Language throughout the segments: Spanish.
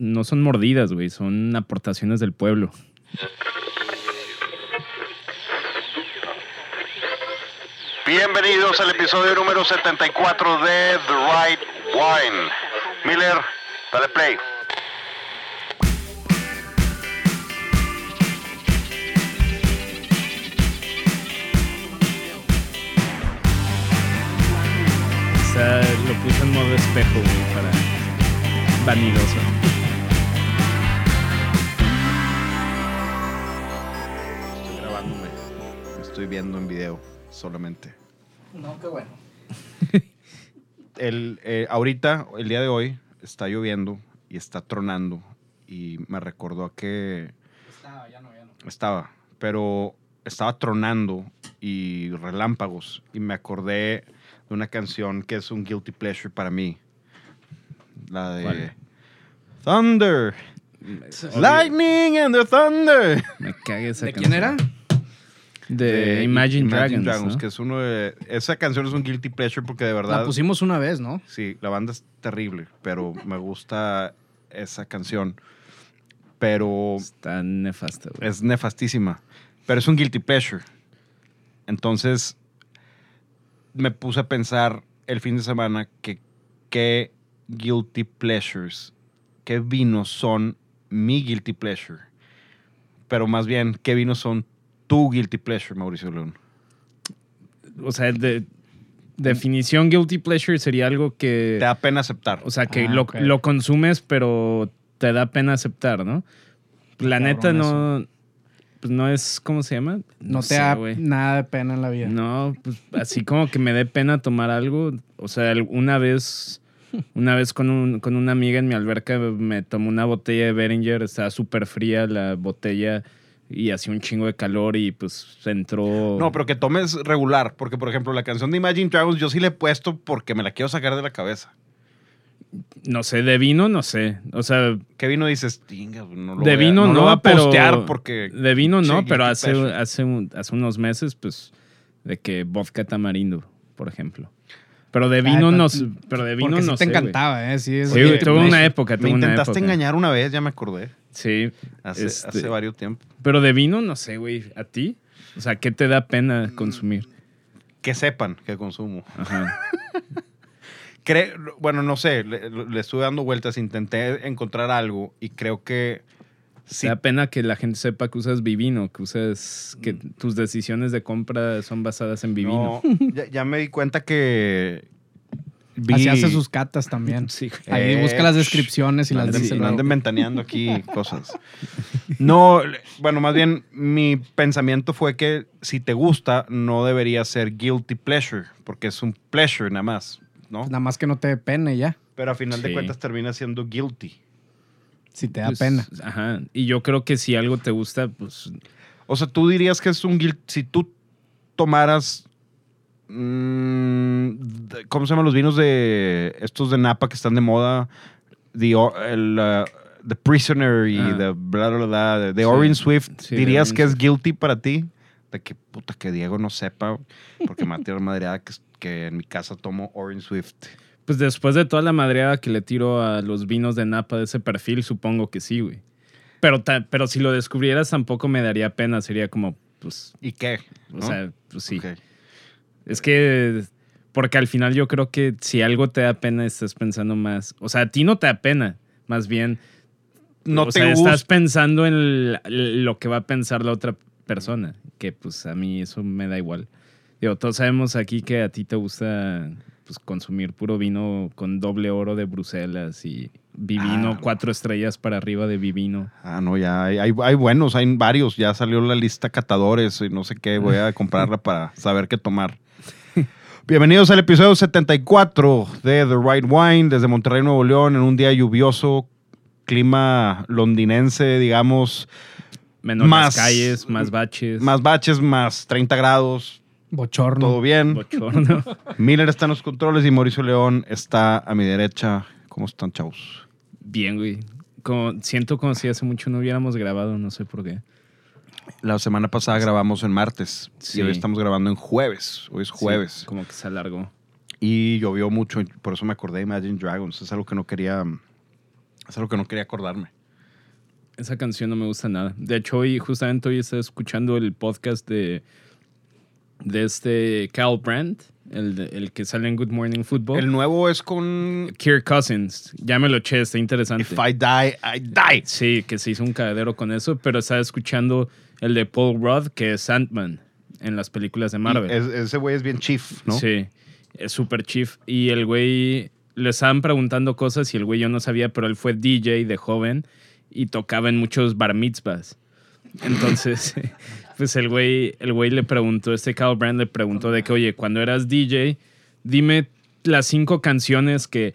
no son mordidas, güey, son aportaciones del pueblo. Bienvenidos al episodio número 74 de The Right Wine. Miller, dale play. O sea, lo puse en modo espejo, güey, para vanidoso. Estoy viendo en video solamente. No, qué bueno. El, eh, ahorita, el día de hoy, está lloviendo y está tronando. Y me recordó a que Estaba, ya no, ya no. estaba, pero estaba tronando y relámpagos. Y me acordé de una canción que es un guilty pleasure para mí. La de. Thunder. Lightning and the Thunder. Me cague esa ¿De quién era? De, Imagine, Dragons. ¿no? que es uno de... Esa canción es un guilty pleasure porque de verdad... La pusimos una vez, ¿no? Sí, la banda es terrible, pero me gusta esa canción. Pero Está nefasta, güey. es nefastísima. Pero es un guilty pleasure. Entonces, me puse a pensar el fin de semana que qué guilty pleasures, qué vinos son mi guilty pleasure. Pero más bien, qué vinos son tu guilty pleasure, Mauricio León. O sea, de definición guilty pleasure sería algo que... Te da pena aceptar. O sea, que Ah, lo, ok. lo consumes, pero te da pena aceptar, ¿no? La Cabrón, neta no... Pues no es... ¿Cómo se llama? No, te sé, da nada de pena en la vida. No, pues así como que me dé pena tomar algo. O sea, una vez, una vez con, un- con una amiga en mi alberca me tomó una botella de Beringer, estaba súper fría la botella y hacía un chingo de calor y pues entró... No, pero que tomes regular, porque por ejemplo la canción de Imagine Dragons yo sí le he puesto porque me la quiero sacar de la cabeza. No sé, de vino no sé. O sea, ¿Qué vino dices? Tinga, no lo de voy a- vino no, lo a pero... postear porque De vino no, pero hace, hace, un- hace unos meses, pues, de que vodka tamarindo, por ejemplo. Pero de vino Ay, no pero-. Pero de vino Porque sí no te sé, encantaba, ¿eh? Sí, es Sí, tuve una época, me tuve una intentaste época. engañar una vez, ya me acordé. Sí. Hace, Este- hace varios tiempos. Pero de vino, no sé, güey. ¿A ti? O sea, ¿qué te da pena consumir? Que sepan que consumo. Ajá. Cre- bueno, no sé, le, le estuve dando vueltas, intenté encontrar algo y creo que sí, ¿Te da pena que la gente sepa que usas Vivino? Que usas... Que tus decisiones de compra son basadas en Vivino. no, ya, ya me di cuenta que vi- Así hace sus catas también. Sí. Ahí Eh, busca las descripciones y las dice no anden ventaneando aquí cosas. No, bueno, más bien mi pensamiento fue que si te gusta, no debería ser guilty pleasure, porque es un pleasure nada más, ¿no? Nada más que no te dé pena ya. Pero a final de cuentas termina siendo guilty. Si te da Pues, pena. Ajá. Y yo creo que si algo te gusta, pues... O sea, tú dirías que es un guilt. Si tú tomaras. Mm, ¿Cómo se llaman los vinos de estos de Napa que están de moda? The, el, uh, the Prisoner y Ah. the bla, bla, bla, de, Sí. Orange Swift. Sí, ¿Dirías que es guilty para ti? De que puta que Diego no sepa, porque me va a madreada que, que en mi casa tomo Orange Swift. Pues después de toda la madreada que le tiro a los vinos de Napa de ese perfil, supongo que sí, güey. Pero, pero si lo descubrieras tampoco me daría pena. Sería como, pues... ¿Y qué? O ¿No? sea, pues sí. Es que, porque al final yo creo que si algo te da pena, estás pensando más. O sea, a ti no te da pena, más bien. No o te sea, gusta. estás pensando en lo que va a pensar la otra persona, que pues a mí eso me da igual. Digo, todos sabemos aquí que a ti te gusta pues, consumir puro vino con doble oro de Bruselas y vivino, Ah. cuatro estrellas para arriba de vivino. Ah, no, ya hay, hay, hay buenos, hay varios. Ya salió la lista catadores y no sé qué. Voy a comprarla para saber qué tomar. Bienvenidos al episodio 74 de The Right Wine desde Monterrey, Nuevo León, en un día lluvioso, clima londinense, digamos, Menos Más- las calles, más baches, más baches, más 30 grados, Bochorno. todo bien. bochorno. Miller está en los controles y Mauricio León está a mi derecha. ¿Cómo están, chavos? Bien, güey. Como, siento como si hace mucho no hubiéramos grabado, no sé por qué. La semana pasada grabamos en martes Sí. y hoy estamos grabando en jueves. Hoy es jueves. Sí, como que se alargó. Y llovió mucho, por eso me acordé de Imagine Dragons. Es algo que no quería Es algo que no quería acordarme. Esa canción no me gusta nada. De hecho, hoy, justamente hoy estaba escuchando el podcast de, de este Cal Brandt, el, el que sale en Good Morning Football. El nuevo es con Kirk Cousins. Ya me lo eché, está interesante. If I Die, I Die. Sí, que se hizo un cagadero con eso, pero estaba escuchando el de Paul Rudd, que es Ant-Man en las películas de Marvel. Es- ese güey es bien chief, ¿no? Sí, es super chief. Y el güey, le estaban preguntando cosas y el güey yo no sabía, pero él fue DJ de joven y tocaba en muchos bar mitzvahs. Entonces, pues el güey, el güey le preguntó, este Carl Brand le preguntó de que, oye, cuando eras DJ, dime las cinco canciones que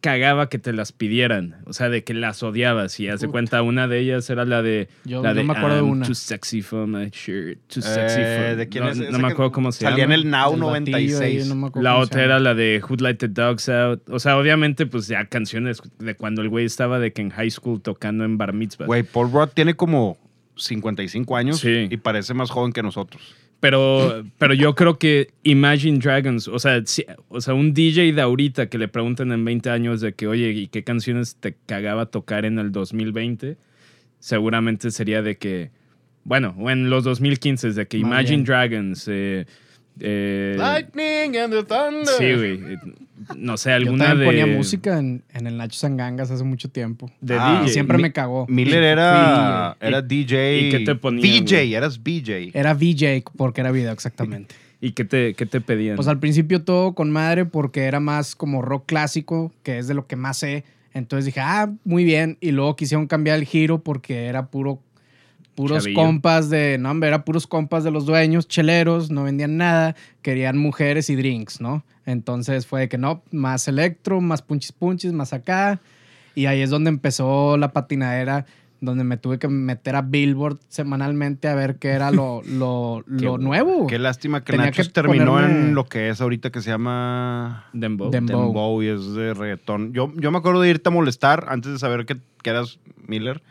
cagaba que te las pidieran. O sea, de que las odiabas. Y hace cuenta, una de ellas era la de... Yo- la yo de me acuerdo de "I'm una". Too sexy for my shirt. Too sexy Eh, for... ¿De quién no, es? no me acuerdo cómo se Salía llama. en el Now El batillo ahí, 96. no La otra era la de Who Let the Dogs Out. O sea, obviamente, pues ya canciones de cuando el güey estaba de que en high school tocando en bar mitzvah. Güey, Paul Rudd tiene como 55 años Sí. y parece más joven que nosotros. Pero, pero yo creo que Imagine Dragons, o sea, sí, o sea, un DJ de ahorita que le preguntan en 20 años de que, oye, ¿y qué canciones te cagaba tocar en el 2020? Seguramente sería de que, bueno, o en los 2015, de que Imagine. Dragons, eh, eh, Lightning and the Thunder. sí, güey, eh, no sé, Yo alguna también de... ponía música en, en el Nacho Sangangas hace mucho tiempo. De Ah, Y DJ. siempre Mi- me cagó. Miller era, era DJ. ¿Y qué te ponían, BJ, güey? eras BJ. Era VJ porque era video, exactamente. ¿Y qué te, qué te pedían? Pues al principio todo con madre porque era más como rock clásico, que es de lo que más sé. Entonces dije, ah, muy bien. Y luego quisieron cambiar el giro porque era puro, puros Chavillo. compas de, no, hombre, era puros compas de los dueños, cheleros, no vendían nada, querían mujeres y drinks, ¿no? Entonces fue de que no, más electro, más punchis punchis, más acá. Y ahí es donde empezó la patinadera, donde me tuve que meter a Billboard semanalmente a ver qué era lo, lo, lo Qué- nuevo. Qué lástima que Tenía Nachos que terminó ponerme- en lo que es ahorita que se llama Dembow. Dembow. Dembow y es de reggaetón. Yo, yo me acuerdo de irte a molestar antes de saber que, que eras Miller.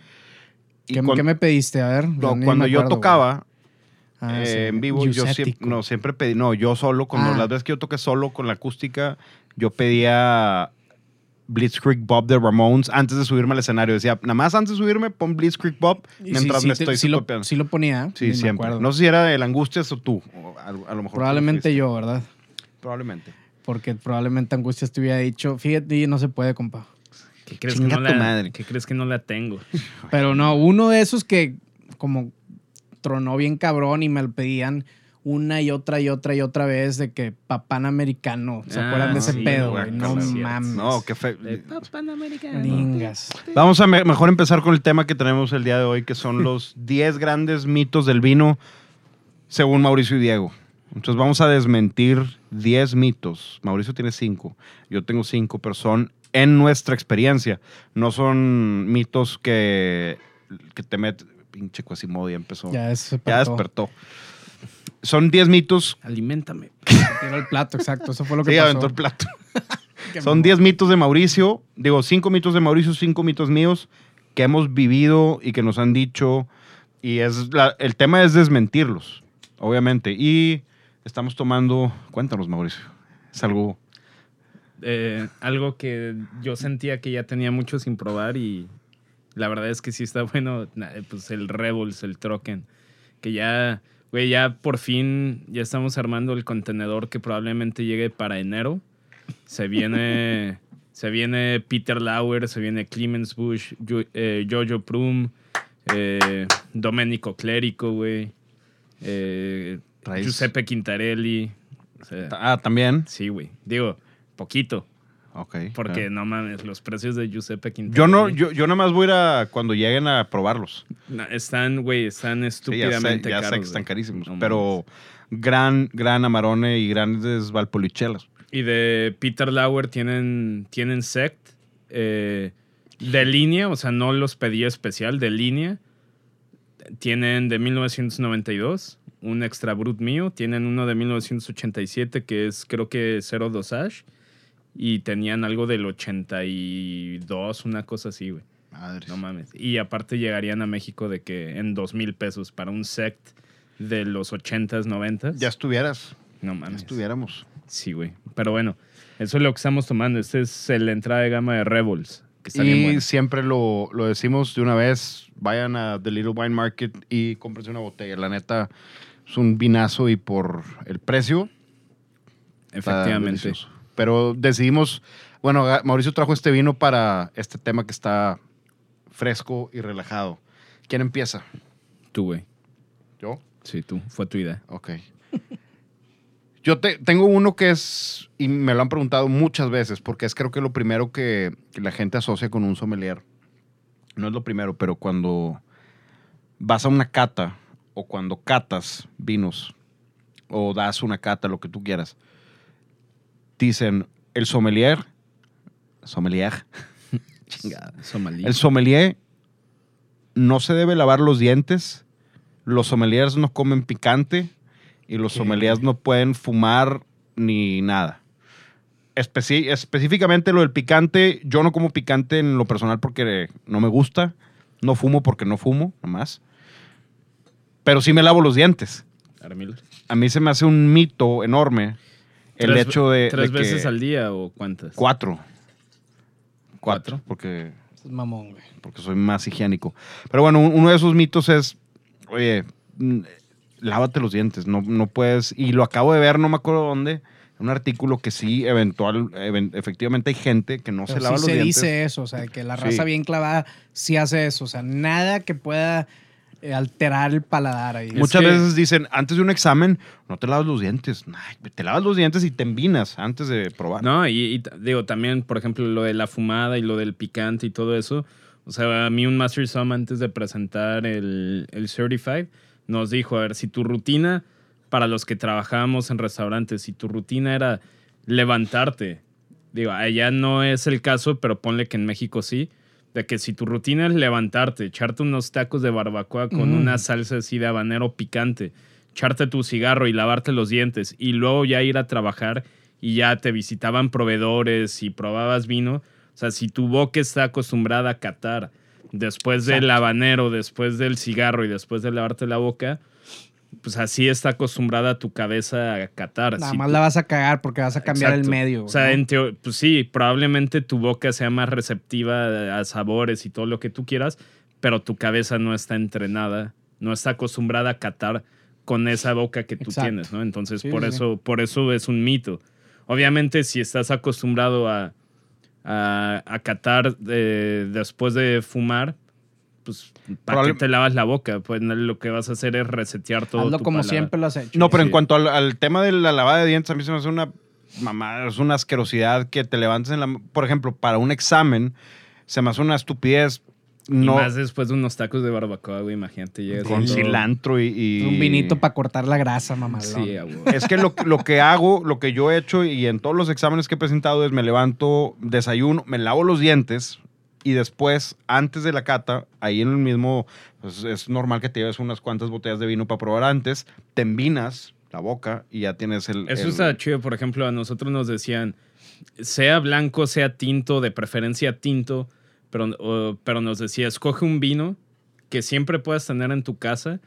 Y ¿Qué, cuan- qué me pediste? A ver. no, cuando me yo acuerdo, tocaba. Ah, eh, sí. en vivo, yo siempre, no, siempre pedí, no, yo solo, cuando Ah. las veces que yo toqué solo con la acústica, yo pedía Blitzkrieg Bob de Ramones antes de subirme al escenario. Decía, nada más antes de subirme, pon Blitzkrieg Bob mientras sí, me sí te- estoy sí lo, sí lo ponía. Sí, me siempre. acuerdo. No sé si era el Angustias o tú. o a, a lo mejor Probablemente yo, ¿verdad? Probablemente. Porque probablemente Angustias te hubiera dicho, fíjate, no se puede, compa. ¿Qué crees, Chinga que no tu la, madre. ¿Qué crees que no la tengo? Pero no, uno de esos que como tronó bien cabrón y me lo pedían una y otra y otra y otra vez de que papán americano. ¿Se Ah, acuerdan de ese sí, pedo, güey? No mames. No, qué fe... De Panamericano. Ningas. Vamos a me- mejor empezar con el tema que tenemos el día de hoy, que son los 10 grandes mitos del vino, según Mauricio y Diego. Entonces vamos a desmentir 10 mitos. Mauricio tiene 5, yo tengo 5, pero son en nuestra experiencia. No son mitos que, que te meten... Pinche Quasimodo ya empezó. Ya, despertó. Son 10 mitos. Aliméntame. Tiró el plato, exacto. Eso fue lo que Sí, pasó. aventó el plato. Son 10 mitos de Mauricio, digo, 5 mitos de Mauricio, 5 mitos míos que hemos vivido y que nos han dicho. Y es la- el tema es desmentirlos, obviamente. Y estamos tomando. Cuéntanos, Mauricio. Es algo. Eh, algo que yo sentía que ya tenía mucho sin probar y la verdad es que sí está bueno, na- pues el Rebels, el Trocken, que ya, güey, ya por fin ya estamos armando el contenedor que probablemente llegue para enero. Se viene, se viene Peter Lauer, se viene Clemens Bush, Yo- eh, Jojo Prum, eh, Domenico Clerico, güey, eh, Giuseppe Quintarelli. o sea, Ah, también. Sí, güey. Digo, poquito. Ok. Porque claro. no mames, los precios de Giuseppe Quintarelli. Yo no, yo, yo nada más voy a ir a cuando lleguen a probarlos. No, están, güey, están Sí, ya sé, estúpidamente ya sé caros. que están carísimos. No pero gran, gran Amarone y grandes Valpolichelas. Y de Peter Lauer tienen, tienen sect eh, de línea, o sea, no los pedí especial, de línea. Tienen de 1992, un extra brut mío. Tienen uno de 1987 que es creo que cero dosage. Y tenían algo del 82, una cosa así, güey. Madres. No mames. Y aparte llegarían a México de que en dos mil pesos para un sect de los 80s, 90s. Ya estuvieras. No Ya mames. estuviéramos. Sí, güey. Pero bueno, eso es lo que estamos tomando. Este es el entrada de gama de Rebels. Que está bien Y siempre lo, lo decimos de una vez, vayan a The Little Wine Market y cómprense una botella. La neta es un vinazo y por el precio Efectivamente. Pero decidimos, bueno, Mauricio trajo este vino para este tema que está fresco y relajado. ¿Quién empieza? Tú, güey. ¿Yo? Sí, tú. Fue tu idea. Ok. Yo te- tengo uno que es, y me lo han preguntado muchas veces, porque es creo que lo primero que, que la gente asocia con un sommelier. No es lo primero, pero cuando vas a una cata o cuando catas vinos o das una cata, lo que tú quieras, dicen el sommelier, sommelier, chingada, el sommelier no se debe lavar los dientes. Los sommeliers no comen picante y los ¿Qué? sommeliers no pueden fumar ni nada. Especi- específicamente lo del picante, yo no como picante en lo personal porque no me gusta. No fumo porque no fumo, nomás. Pero sí me lavo los dientes. Armil. A mí se me hace un mito enorme el Tres- hecho de. ¿Tres de que- veces al día o cuántas? Cuatro. Cuatro. ¿Cuatro? Porque Es mamón, güey. porque soy más higiénico. Pero bueno, un- uno de esos mitos es, oye, lávate los dientes, no, no puedes, y lo acabo de ver, no me acuerdo dónde, un artículo que sí, eventual, even- efectivamente hay gente que no Pero se lava sí los se dientes. dice eso, o sea, que la Sí. raza bien clavada sí hace eso. O sea, nada que pueda alterar el paladar ahí. Muchas que- veces dicen, antes de un examen, no te lavas los dientes. Ay, te lavas los dientes y te envinas antes de probar. No, y, digo, también, por ejemplo, lo de la fumada y lo del picante y todo eso. O sea, a mí un Master Som antes de presentar el, el Certified nos dijo, a ver, si tu rutina, para los que trabajábamos en restaurantes, si tu rutina era levantarte, digo, allá no es el caso, pero ponle que en México sí, de que si tu rutina es levantarte, echarte unos tacos de barbacoa con Mm. una salsa así de habanero picante, echarte tu cigarro y lavarte los dientes y luego ya ir a trabajar y ya te visitaban proveedores y probabas vino. O sea, si tu boca está acostumbrada a catar después del habanero, después del cigarro y después de lavarte la boca, pues así está acostumbrada tu cabeza a catar. Nada Si más tú- la vas a cagar porque vas a cambiar Exacto. el medio. O sea, ¿no? en teo- pues sí, probablemente tu boca sea más receptiva a sabores y todo lo que tú quieras, pero tu cabeza no está entrenada, no está acostumbrada a catar con esa boca que tú Exacto. tienes, ¿no? Entonces, Sí, por, sí, eso, por eso es un mito. Obviamente, si estás acostumbrado a, a, a catar eh, después de fumar, pues, ¿para qué te lavas la boca? Pues lo que vas a hacer es resetear todo Hazlo tu como siempre lo has hecho. No, pero en cuanto al, al tema de la lavada de dientes, a mí se me hace una mamá, es una asquerosidad que te levantes en la. Por ejemplo, para un examen, se me hace una estupidez. Y No, más después de unos tacos de barbacoa, güey, imagínate. llegas con todo- cilantro y, y- Un vinito para cortar la grasa, mamá. Sí. Es que lo, lo que hago, lo que yo he hecho y en todos los exámenes que he presentado es me levanto, desayuno, me lavo los dientes y después, antes de la cata, ahí en el mismo, pues es normal que te lleves unas cuantas botellas de vino para probar antes, te envinas la boca y ya tienes el... Eso el- está chido, por ejemplo, a nosotros nos decían, sea blanco, sea tinto, de preferencia tinto, pero, o- pero nos decía, escoge un vino que siempre puedas tener en tu casa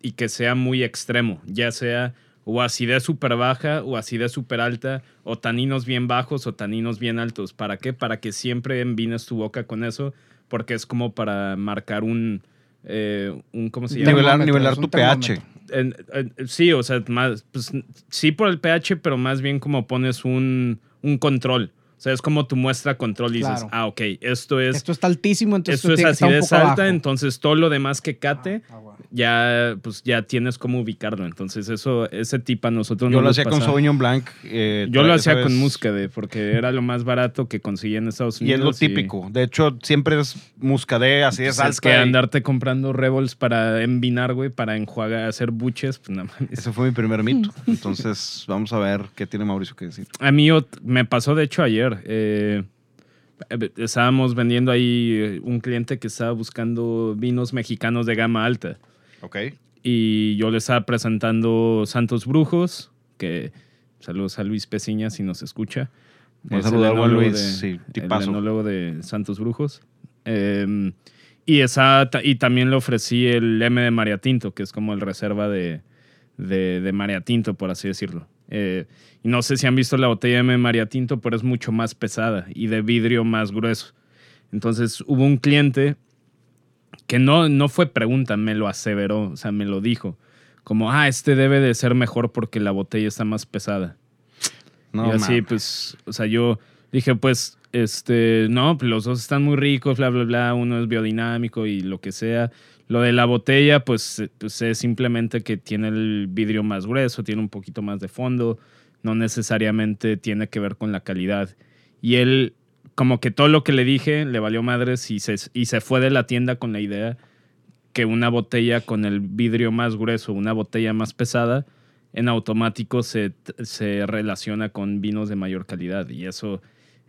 y que sea muy extremo, ya sea o acidez súper baja o acidez súper alta, o taninos bien bajos o taninos bien altos. ¿Para qué? Para que siempre envines tu boca con eso, porque es como para marcar un, eh, un ¿cómo se llama? Nivelar, nivelar tu pH. termómetro. En- en- sí, o sea, más, pues, sí por el pH, pero más bien como pones un, un control. O sea, es como tu muestra control y dices, Claro. ah, ok, esto es, Esto está altísimo, entonces esto es acidez alta, abajo. entonces todo lo demás que cate, Ah, ah, bueno. Ya, pues, ya tienes cómo ubicarlo. Entonces, eso, ese tip a nosotros Yo no lo hacía con. Sauvignon Blanc. eh, Yo lo hacía con Muscadet, porque era lo más barato que conseguía en Estados Y es Unidos. lo típico. De hecho, siempre es Muscadet, así es Pues, alta. es que y- andarte comprando Rebels para envinar, güey, para enjuagar, hacer buches, pues nada más. Ese fue mi primer mito. Entonces, vamos a ver qué tiene Mauricio que decir. A mí me pasó, de hecho, ayer. eh, eh, estábamos vendiendo ahí eh, un cliente que estaba buscando vinos mexicanos de gama alta. Ok. Y yo le estaba presentando Santos Brujos, que saludos a Luis Peciña si nos escucha. Un Es saludo el enólogo Luis, de- sí, el tipazo. enólogo de Santos Brujos. Eh, y, esa, y también le ofrecí el M de María Tinto, que es como el reserva de, de, de María Tinto, por así decirlo. Eh, y no sé si han visto la botella M de María Tinto, pero es mucho más pesada y de vidrio más grueso. Entonces hubo un cliente que no, no fue pregunta, me lo aseveró, o sea, me lo dijo. Como, ah, este debe de ser mejor porque la botella está más pesada. No, y así, pues, o sea, yo dije, pues, este, no, pues los dos están muy ricos, bla, bla, bla, uno es biodinámico y lo que sea. Lo de la botella, pues, eh, pues es simplemente que tiene el vidrio más grueso, tiene un poquito más de fondo, no necesariamente tiene que ver con la calidad. Y él, como que todo lo que le dije, le valió madres y se, y se fue de la tienda con la idea que una botella con el vidrio más grueso, una botella más pesada, en automático se, se relaciona con vinos de mayor calidad. Y eso,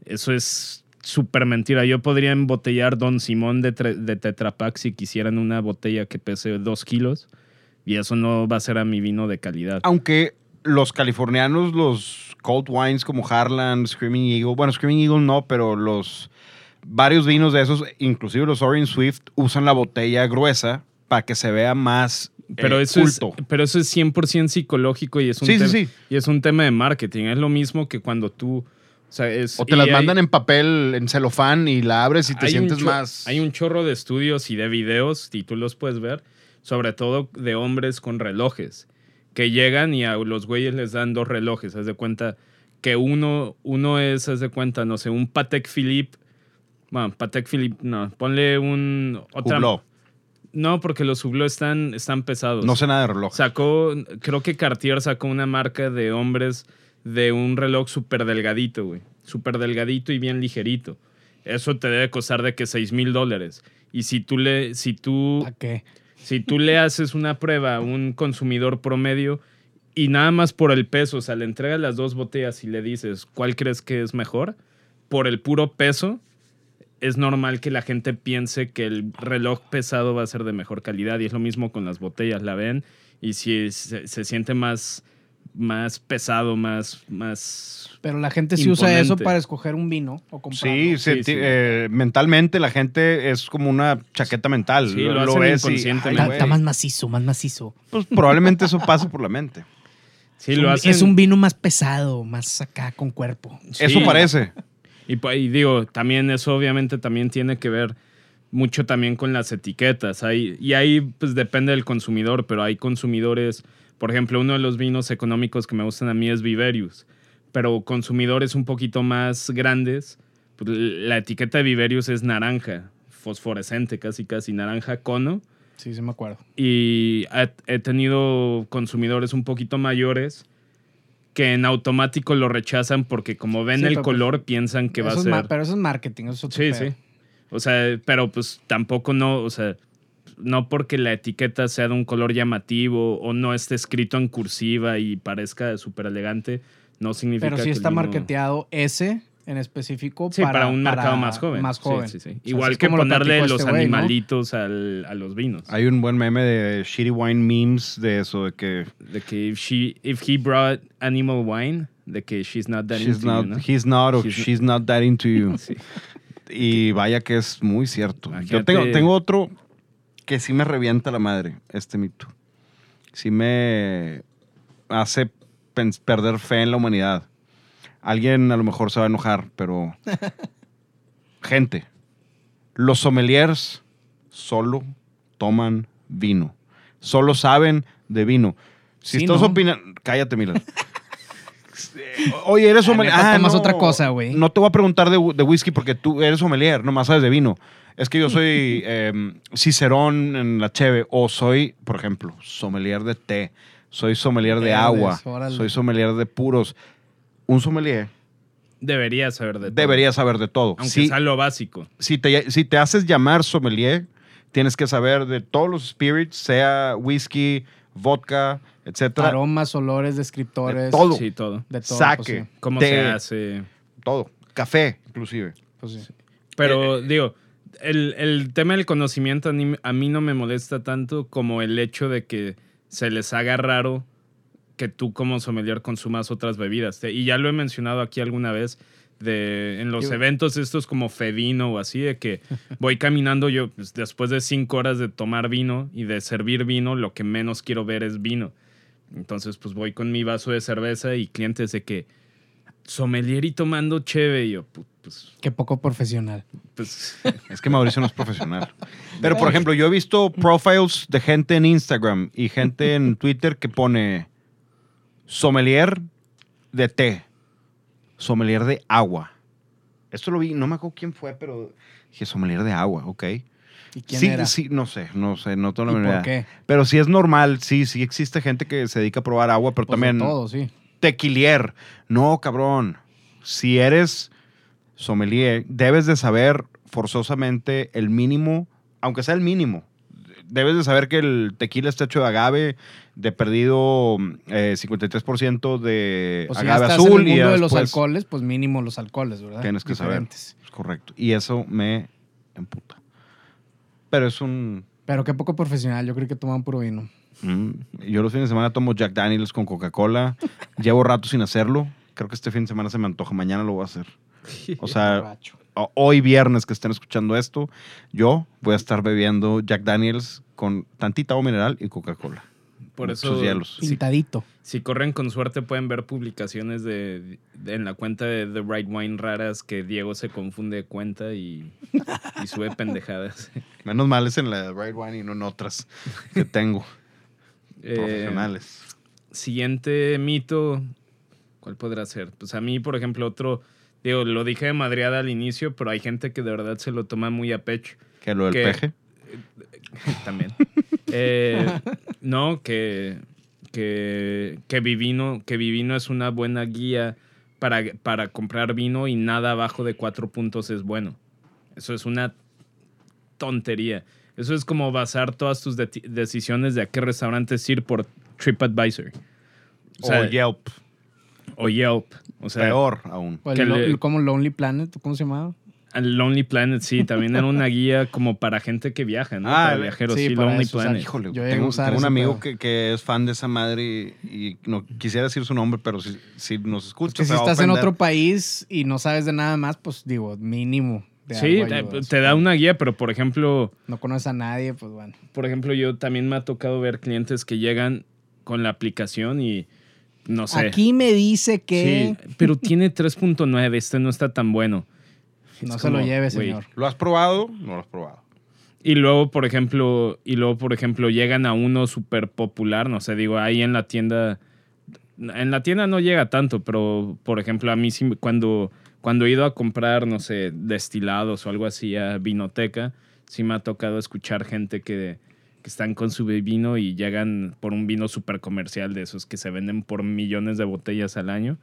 eso es súper mentira. Yo podría embotellar Don Simón de, de Tetra Pak si quisieran una botella que pese dos kilos. Y eso no va a ser a mi vino de calidad. Aunque los californianos, los cold wines como Harlan, Screaming Eagle, bueno, Screaming Eagle no, pero los varios vinos de esos, inclusive los Orange Swift, usan la botella gruesa para que se vea más Pero, eh, eso es, culto. pero eso es 100% psicológico y es, un Sí, sí, tema- sí. y es un tema de marketing. Es lo mismo que cuando tú... O, sea, es, O te las hay- mandan en papel, en celofán y la abres y te sientes más. Hay un chorro de estudios y de videos, y tú los puedes ver, sobre todo de hombres con relojes, que llegan y a los güeyes les dan dos relojes. Haz de cuenta que uno, uno es, haz de cuenta, no sé, un Patek Philippe. Bueno, Patek Philippe, no, ponle un... Otra, Hublot. No, porque los Hublot están, están pesados. No sé nada de reloj. Sacó, creo que Cartier sacó una marca de hombres de un reloj súper delgadito, güey. Súper delgadito y bien ligerito. Eso te debe costar de que 6 mil dólares. Y si tú le, si tú, ¿Para qué? Si tú le haces una prueba a un consumidor promedio y nada más por el peso, o sea, le entregas las dos botellas y le dices, ¿cuál crees que es mejor? Por el puro peso, es normal que la gente piense que el reloj pesado va a ser de mejor calidad. Y es lo mismo con las botellas, la ven y si se, se siente más, más pesado, más, más... Pero la gente sí usa eso para escoger un vino o comprarlo. Sí, Sí, eh, mentalmente la gente es como una chaqueta mental. Sí, lo y, inconscientemente. ay, Está, más macizo, más macizo. Pues probablemente eso pasa por la mente. Sí, es, lo un, hacen, es un vino más pesado, más acá con cuerpo. Sí. Eso parece. Y, pa- y digo, también eso obviamente también tiene que ver mucho también con las etiquetas. Hay, y ahí pues depende del consumidor, pero hay consumidores, por ejemplo, uno de los vinos económicos que me gustan a mí es Viverius, pero consumidores un poquito más grandes, pues, la etiqueta de Viverius es naranja, fosforescente, casi casi naranja cono. Sí, sí me acuerdo. Y he, tenido consumidores un poquito mayores que en automático lo rechazan porque como ven Sí, el pues, color piensan que va a ser... pero eso es marketing, eso es otro Sí, pedo. sí. O sea, pero pues tampoco no, o sea, no porque la etiqueta sea de un color llamativo o no esté escrito en cursiva y parezca súper elegante, no significa Pero sí que el está vino- marketeado ese en específico Sí, para, un mercado más joven. Más joven. sí, sí. Igual así que lo ponerle los este animalitos al- a los vinos. Hay un buen meme de Shitty Wine memes de eso, de que De que if, she, if he brought animal wine, de que she's not that she's into not, you, ¿no? he's not o She's she's, not that into you. Sí. Y vaya que es muy cierto. Yo tengo, tengo otro que sí me revienta la madre, este mito. Sí me hace perder fe en la humanidad. Alguien a lo mejor se va a enojar, pero... Gente, los sommeliers solo toman vino. Solo saben de vino. Si Sí, estás ¿no? opinando... Cállate, Mila. Oye, eres sommelier. Ah, tomas no. otra cosa, güey. No te voy a preguntar de, de whisky porque tú eres sommelier, nomás sabes de vino. Es que yo soy em, cicerón en la cheve o soy, por ejemplo, sommelier de té, soy sommelier de Verdes, agua, órale. soy sommelier de puros. Un sommelier Debería saber de todo. debería saber de todo. Aunque Si, sea lo básico. si, te, si te haces llamar sommelier, tienes que saber de todos los spirits, sea whisky, vodka, etcétera, Aromas, olores, descriptores. De todo. Sí, todo. De todo. saque, pues sí, ¿Cómo té, se hace? todo, café, inclusive. pues sí. Pero digo, el, el tema del conocimiento a mí, a mí no me molesta tanto como el hecho de que se les haga raro que tú como sommelier consumas otras bebidas. Y ya lo he mencionado aquí alguna vez de, en los Yo- eventos estos como Fevino o así, de que voy caminando yo pues, después de cinco horas de tomar vino y de servir vino, lo que menos quiero ver es vino. Entonces pues voy con mi vaso de cerveza y clientes de que sommelier y tomando cheve. Y yo, pu- pues, Qué poco profesional. pues, Es que Mauricio no es profesional. Pero, por ejemplo, yo he visto profiles de gente en Instagram y gente en Twitter que pone sommelier de té, sommelier de agua. Esto lo vi, no me acuerdo quién fue, pero dije sommelier de agua, ok. ¿Y quién sí, era? sí, no sé, no sé, no tengo ¿Y la menor por idea. qué? Pero sí es normal, sí, sí existe gente que se dedica a probar agua, pero Pues de también todo, sí. Tequilier. No, cabrón. Si eres sommelier, debes de saber forzosamente el mínimo, aunque sea el mínimo. Debes de saber que el tequila está hecho de agave, de perdido eh, 53% de Pues si agave estás azul en el y mundo ya de los alcoholes, pues mínimo los alcoholes, ¿verdad? Tienes que saber. Es correcto. Y eso me emputa. Pero es un... Pero qué poco profesional. Yo creo que toman puro vino. Mm, yo los fines de semana tomo Jack Daniels con Coca-Cola. Llevo rato sin hacerlo. Creo que este fin de semana se me antoja. Mañana lo voy a hacer. O sea, hoy viernes que estén escuchando esto, yo voy a estar bebiendo Jack Daniels con tantita agua mineral y Coca-Cola. por eso, hielos. Pintadito. si corren con suerte, pueden ver publicaciones de, de- en la cuenta de The Right Wine raras que Diego se confunde de cuenta y, y sube pendejadas. Menos mal es en la Right Wine y no en otras que tengo profesionales. Siguiente mito, ¿cuál podrá ser? Pues a mí, por ejemplo, otro, digo, lo dije de madreada al inicio, pero hay gente que de verdad se lo toma muy a pecho Que lo del que- peje. también. Eh, no, que, que, que Vivino, que Vivino es una buena guía para, para comprar vino y nada abajo de cuatro puntos es bueno. Eso es una tontería. Eso es como basar todas tus de- decisiones de a qué restaurantes ir por TripAdvisor. O, sea, o Yelp. o Yelp. O sea, Peor aún. O el que le- como Lonely Planet, ¿cómo se llamaba? el Lonely Planet, sí, también era una guía como para gente que viaja, ¿no? Ah, para el- viajeros, sí, sí, para Lonely eso, o sea, Planet. Híjole, Yo tengo, un amigo que, que es fan de esa madre y, y no quisiera decir su nombre, pero si, si nos escucha. Que si estás en otro país y no sabes de nada más, pues digo, mínimo. De Sí, algo te, da una guía, pero por ejemplo, No conoces a nadie, pues bueno. por ejemplo, yo también me ha tocado ver clientes que llegan con la aplicación y no sé. Aquí me dice que Sí, pero tiene 3.9, este no está tan bueno. no Es se lo lleve, señor. ¿Lo has probado? No lo has probado. Y luego, por ejemplo, y luego, por ejemplo, llegan a uno súper popular, no sé, digo, ahí en la tienda, en la tienda no llega tanto, pero, por ejemplo, a mí sí, cuando, cuando he ido a comprar, no sé, destilados o algo así a vinoteca, sí me ha tocado escuchar gente que, que están con su vino y llegan por un vino súper comercial de esos que se venden por millones de botellas al año.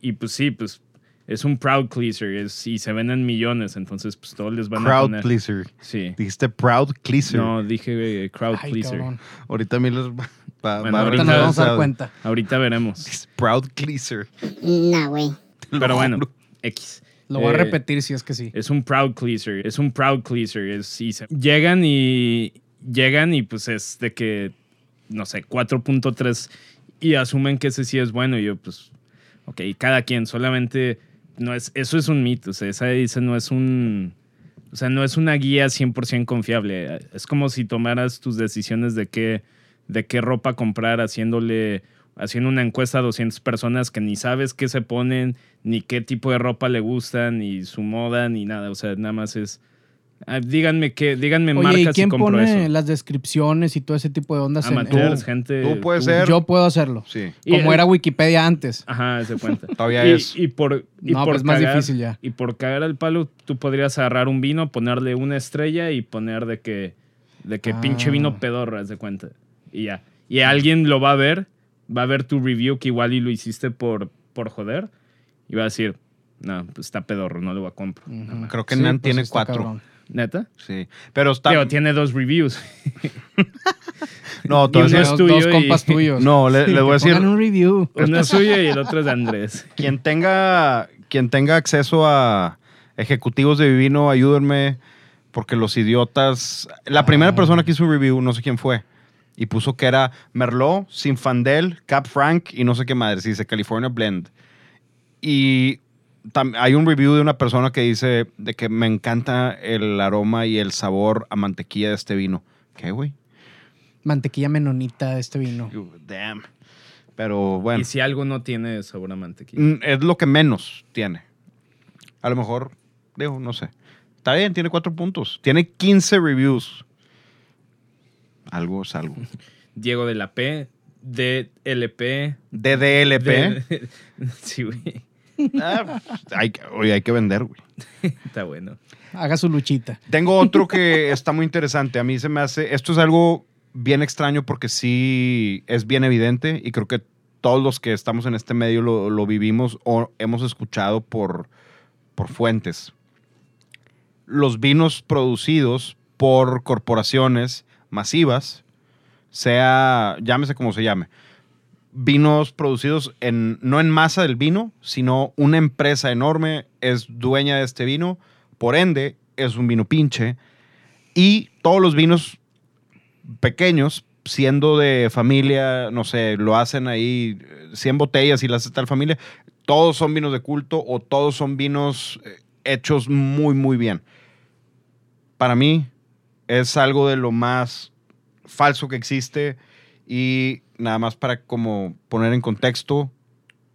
Y pues sí, pues es un proud pleaser es, y se venden millones, entonces pues todos les van a Crowd poner... pleaser. Sí. Dijiste proud pleaser. No, dije eh, crowd Ay, pleaser. cabrón. Ahorita a mí les va, Bueno, a ahorita nos vamos a dar cuenta. Ahorita veremos. Proud pleaser. No, güey. Pero bueno, X. Lo voy a Eh, repetir si es que sí. Es un proud pleaser. Es un proud pleaser. Es, y se- llegan y. Llegan y pues es de que. No sé, 4.3. Y asumen que ese sí es bueno. Y yo, pues. Ok, cada quien. Solamente. No es, eso es un mito. O sea, esa ese no es un. O sea, no es una guía 100% confiable. Es como si tomaras tus decisiones de qué, de qué ropa comprar haciéndole, haciendo una encuesta a 200 personas que ni sabes qué se ponen, ni qué tipo de ropa le gustan, ni su moda, ni nada. O sea, nada más es... ah, díganme qué, díganme Oye, ¿y marcas y quién compro pone eso. las descripciones y todo ese tipo de ondas? en- en- Amateurs, gente... Tú puedes ser. Yo puedo hacerlo. Sí. Y Como era Wikipedia antes. Ajá, se cuenta. Todavía y, es. Y por, y No, por pues es más cagar- difícil ya. Y por cagar al palo, tú podrías agarrar un vino, ponerle una estrella y poner de que, de que Ah. pinche vino pedorro, haz de cuenta. Y ya. Y alguien lo va a ver, va a ver tu review que igual y lo hiciste por, por joder, y va a decir, no, pues está pedorro, no lo voy a comprar. Ujú. Creo que Sí, Nan pues tiene cuatro. cabrón. ¿Neta? Sí. Pero está. Digo, tiene dos reviews. No, y decir- es Dos- tuyo dos y- compas tuyos. No, le, les voy a decir. Un review. Uno es suyo y el otro es de Andrés. quien tenga, quien tenga acceso a ejecutivos de Vivino, ayúdenme, porque los idiotas. La primera Ah. persona que hizo un review, no sé quién fue, y puso que era Merlot, Sinfandel, Cap Franc y no sé qué madre, se dice California Blend. Y hay un review de una persona que dice de que me encanta el aroma y el sabor a mantequilla de este vino. ¿Qué, güey? Mantequilla menonita de este vino. You- Damn. Pero bueno, Y si algo no tiene sabor a mantequilla. mm, es lo que menos tiene. A lo mejor, digo, no sé. Está bien, tiene cuatro puntos. Tiene 15 reviews. Algo es algo. Diego de la P, DLP. DDLP. de- sí, güey. Ah, hay, que- oye, hay que vender, güey. Está bueno. Haga su luchita. Tengo otro que está muy interesante. A mí se me hace. Esto es algo bien extraño porque sí es bien evidente y creo que todos los que estamos en este medio lo, lo vivimos o hemos escuchado por, por fuentes. Los vinos producidos por corporaciones masivas, sea, llámese como se llame, vinos producidos en, no en masa del vino, sino una empresa enorme es dueña de este vino, por ende es un vino pinche, y todos los vinos pequeños, siendo de familia, no sé, lo hacen ahí eh, 100 botellas y las hace tal familia, todos son vinos de culto o todos son vinos eh, hechos muy, muy bien. Para mí es algo de lo más falso que existe y nada más para como poner en contexto,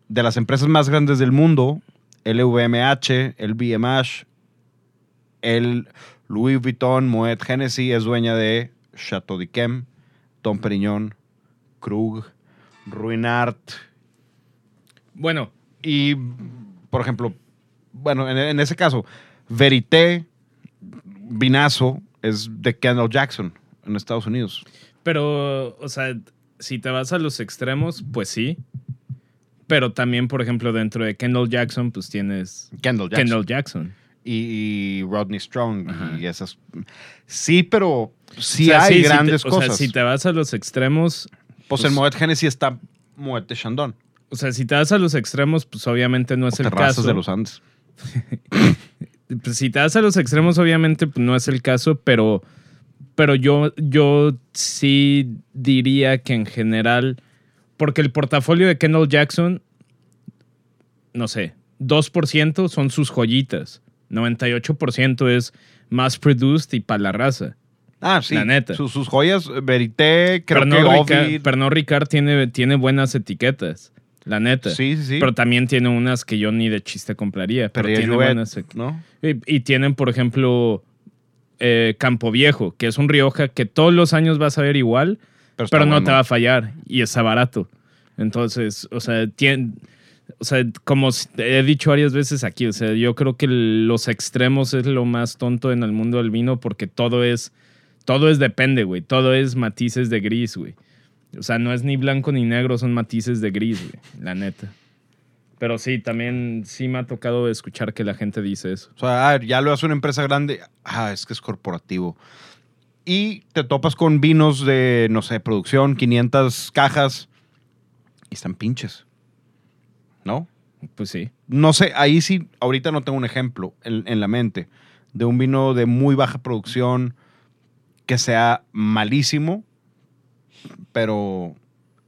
de las empresas más grandes del mundo, LVMH, el BMH, el Louis Vuitton, Moet Hennessy es dueña de Chateau d'Yquem, Dom Perignon, Krug, Ruinart. Bueno, y, por ejemplo, bueno, en, en ese caso, Verité, Vinazo, es de Kendall Jackson en Estados Unidos. pero, o sea, si te vas a los extremos, pues sí. Pero también, por ejemplo, dentro de Kendall Jackson, pues tienes Kendall Jackson. Kendall Jackson. Y, y Rodney Strong Ajá. y esas. Sí, pero sí O sea, hay sí, si te- grandes O cosas. sea, si te vas a los extremos, pues, pues- en Moet Hennessy está Moet de Chandon. o sea, si te vas a los extremos, pues obviamente no es el caso. de los Andes. Pues, si te vas a los extremos, obviamente pues, no es el caso, pero, pero yo, yo sí diría que en general, porque el portafolio de Kendall Jackson, no sé, 2% son sus joyitas, 98% es mass produced y para la raza. Ah, sí. La neta. Sus, sus joyas, Verité, creo Pernod que Ricard. Pernod Ricard tiene, tiene buenas etiquetas, la neta. Sí, sí, sí. Pero también tiene unas que yo ni de chiste compraría. Pero Perrier tiene Jouet, buenas ¿no? Y, y tienen, por ejemplo, eh, Campo Viejo, que es un Rioja que todos los años vas a ver igual, Pero, pero no bueno. te va a fallar y está barato. Entonces, o sea, tien- o sea, como he dicho varias veces aquí, o sea, yo creo que los extremos es lo más tonto en el mundo del vino porque todo es, todo es depende, güey. Todo es matices de gris, güey. O sea, no es ni blanco ni negro, son matices de gris, güey, la neta. Pero sí, también sí me ha tocado escuchar que la gente dice eso. O sea, ah, ya lo hace una empresa grande. Ah, es que es corporativo. Y te topas con vinos de, no sé, producción, 500 cajas. Y están pinches. ¿No? Pues sí. No sé, ahí sí, ahorita no tengo un ejemplo en, en la mente de un vino de muy baja producción que sea malísimo, pero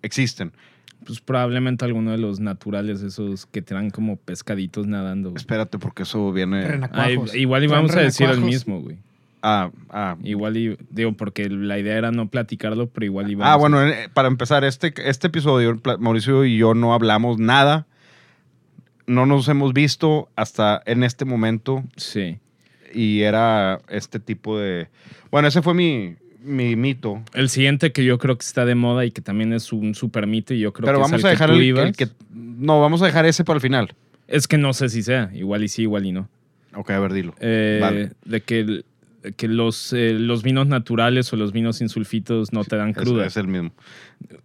existen. Pues probablemente alguno de los naturales, esos que te dan como pescaditos nadando. güey. Espérate, porque eso viene. Renacuajos. igual íbamos a decir el mismo, güey. Ah, ah, Igual, y, digo, porque la idea era no platicarlo, pero igual íbamos Ah, a- bueno, eh, para empezar, este, este episodio, Mauricio y yo no hablamos nada. No nos hemos visto hasta en este momento Sí. y era este tipo de... Bueno, ese fue mi, mi mito. El siguiente que yo creo que está de moda y que también es un super mito y yo creo Pero que vamos es a al dejar que tú el, ibas. el que... No, vamos a dejar ese para el final. Es que no sé si sea, igual y sí, igual y no. Ok, a ver, dilo. Eh, Vale. De que, que los, eh, los vinos naturales o los vinos sin sulfitos no te dan Es- cruda. Es, el mismo.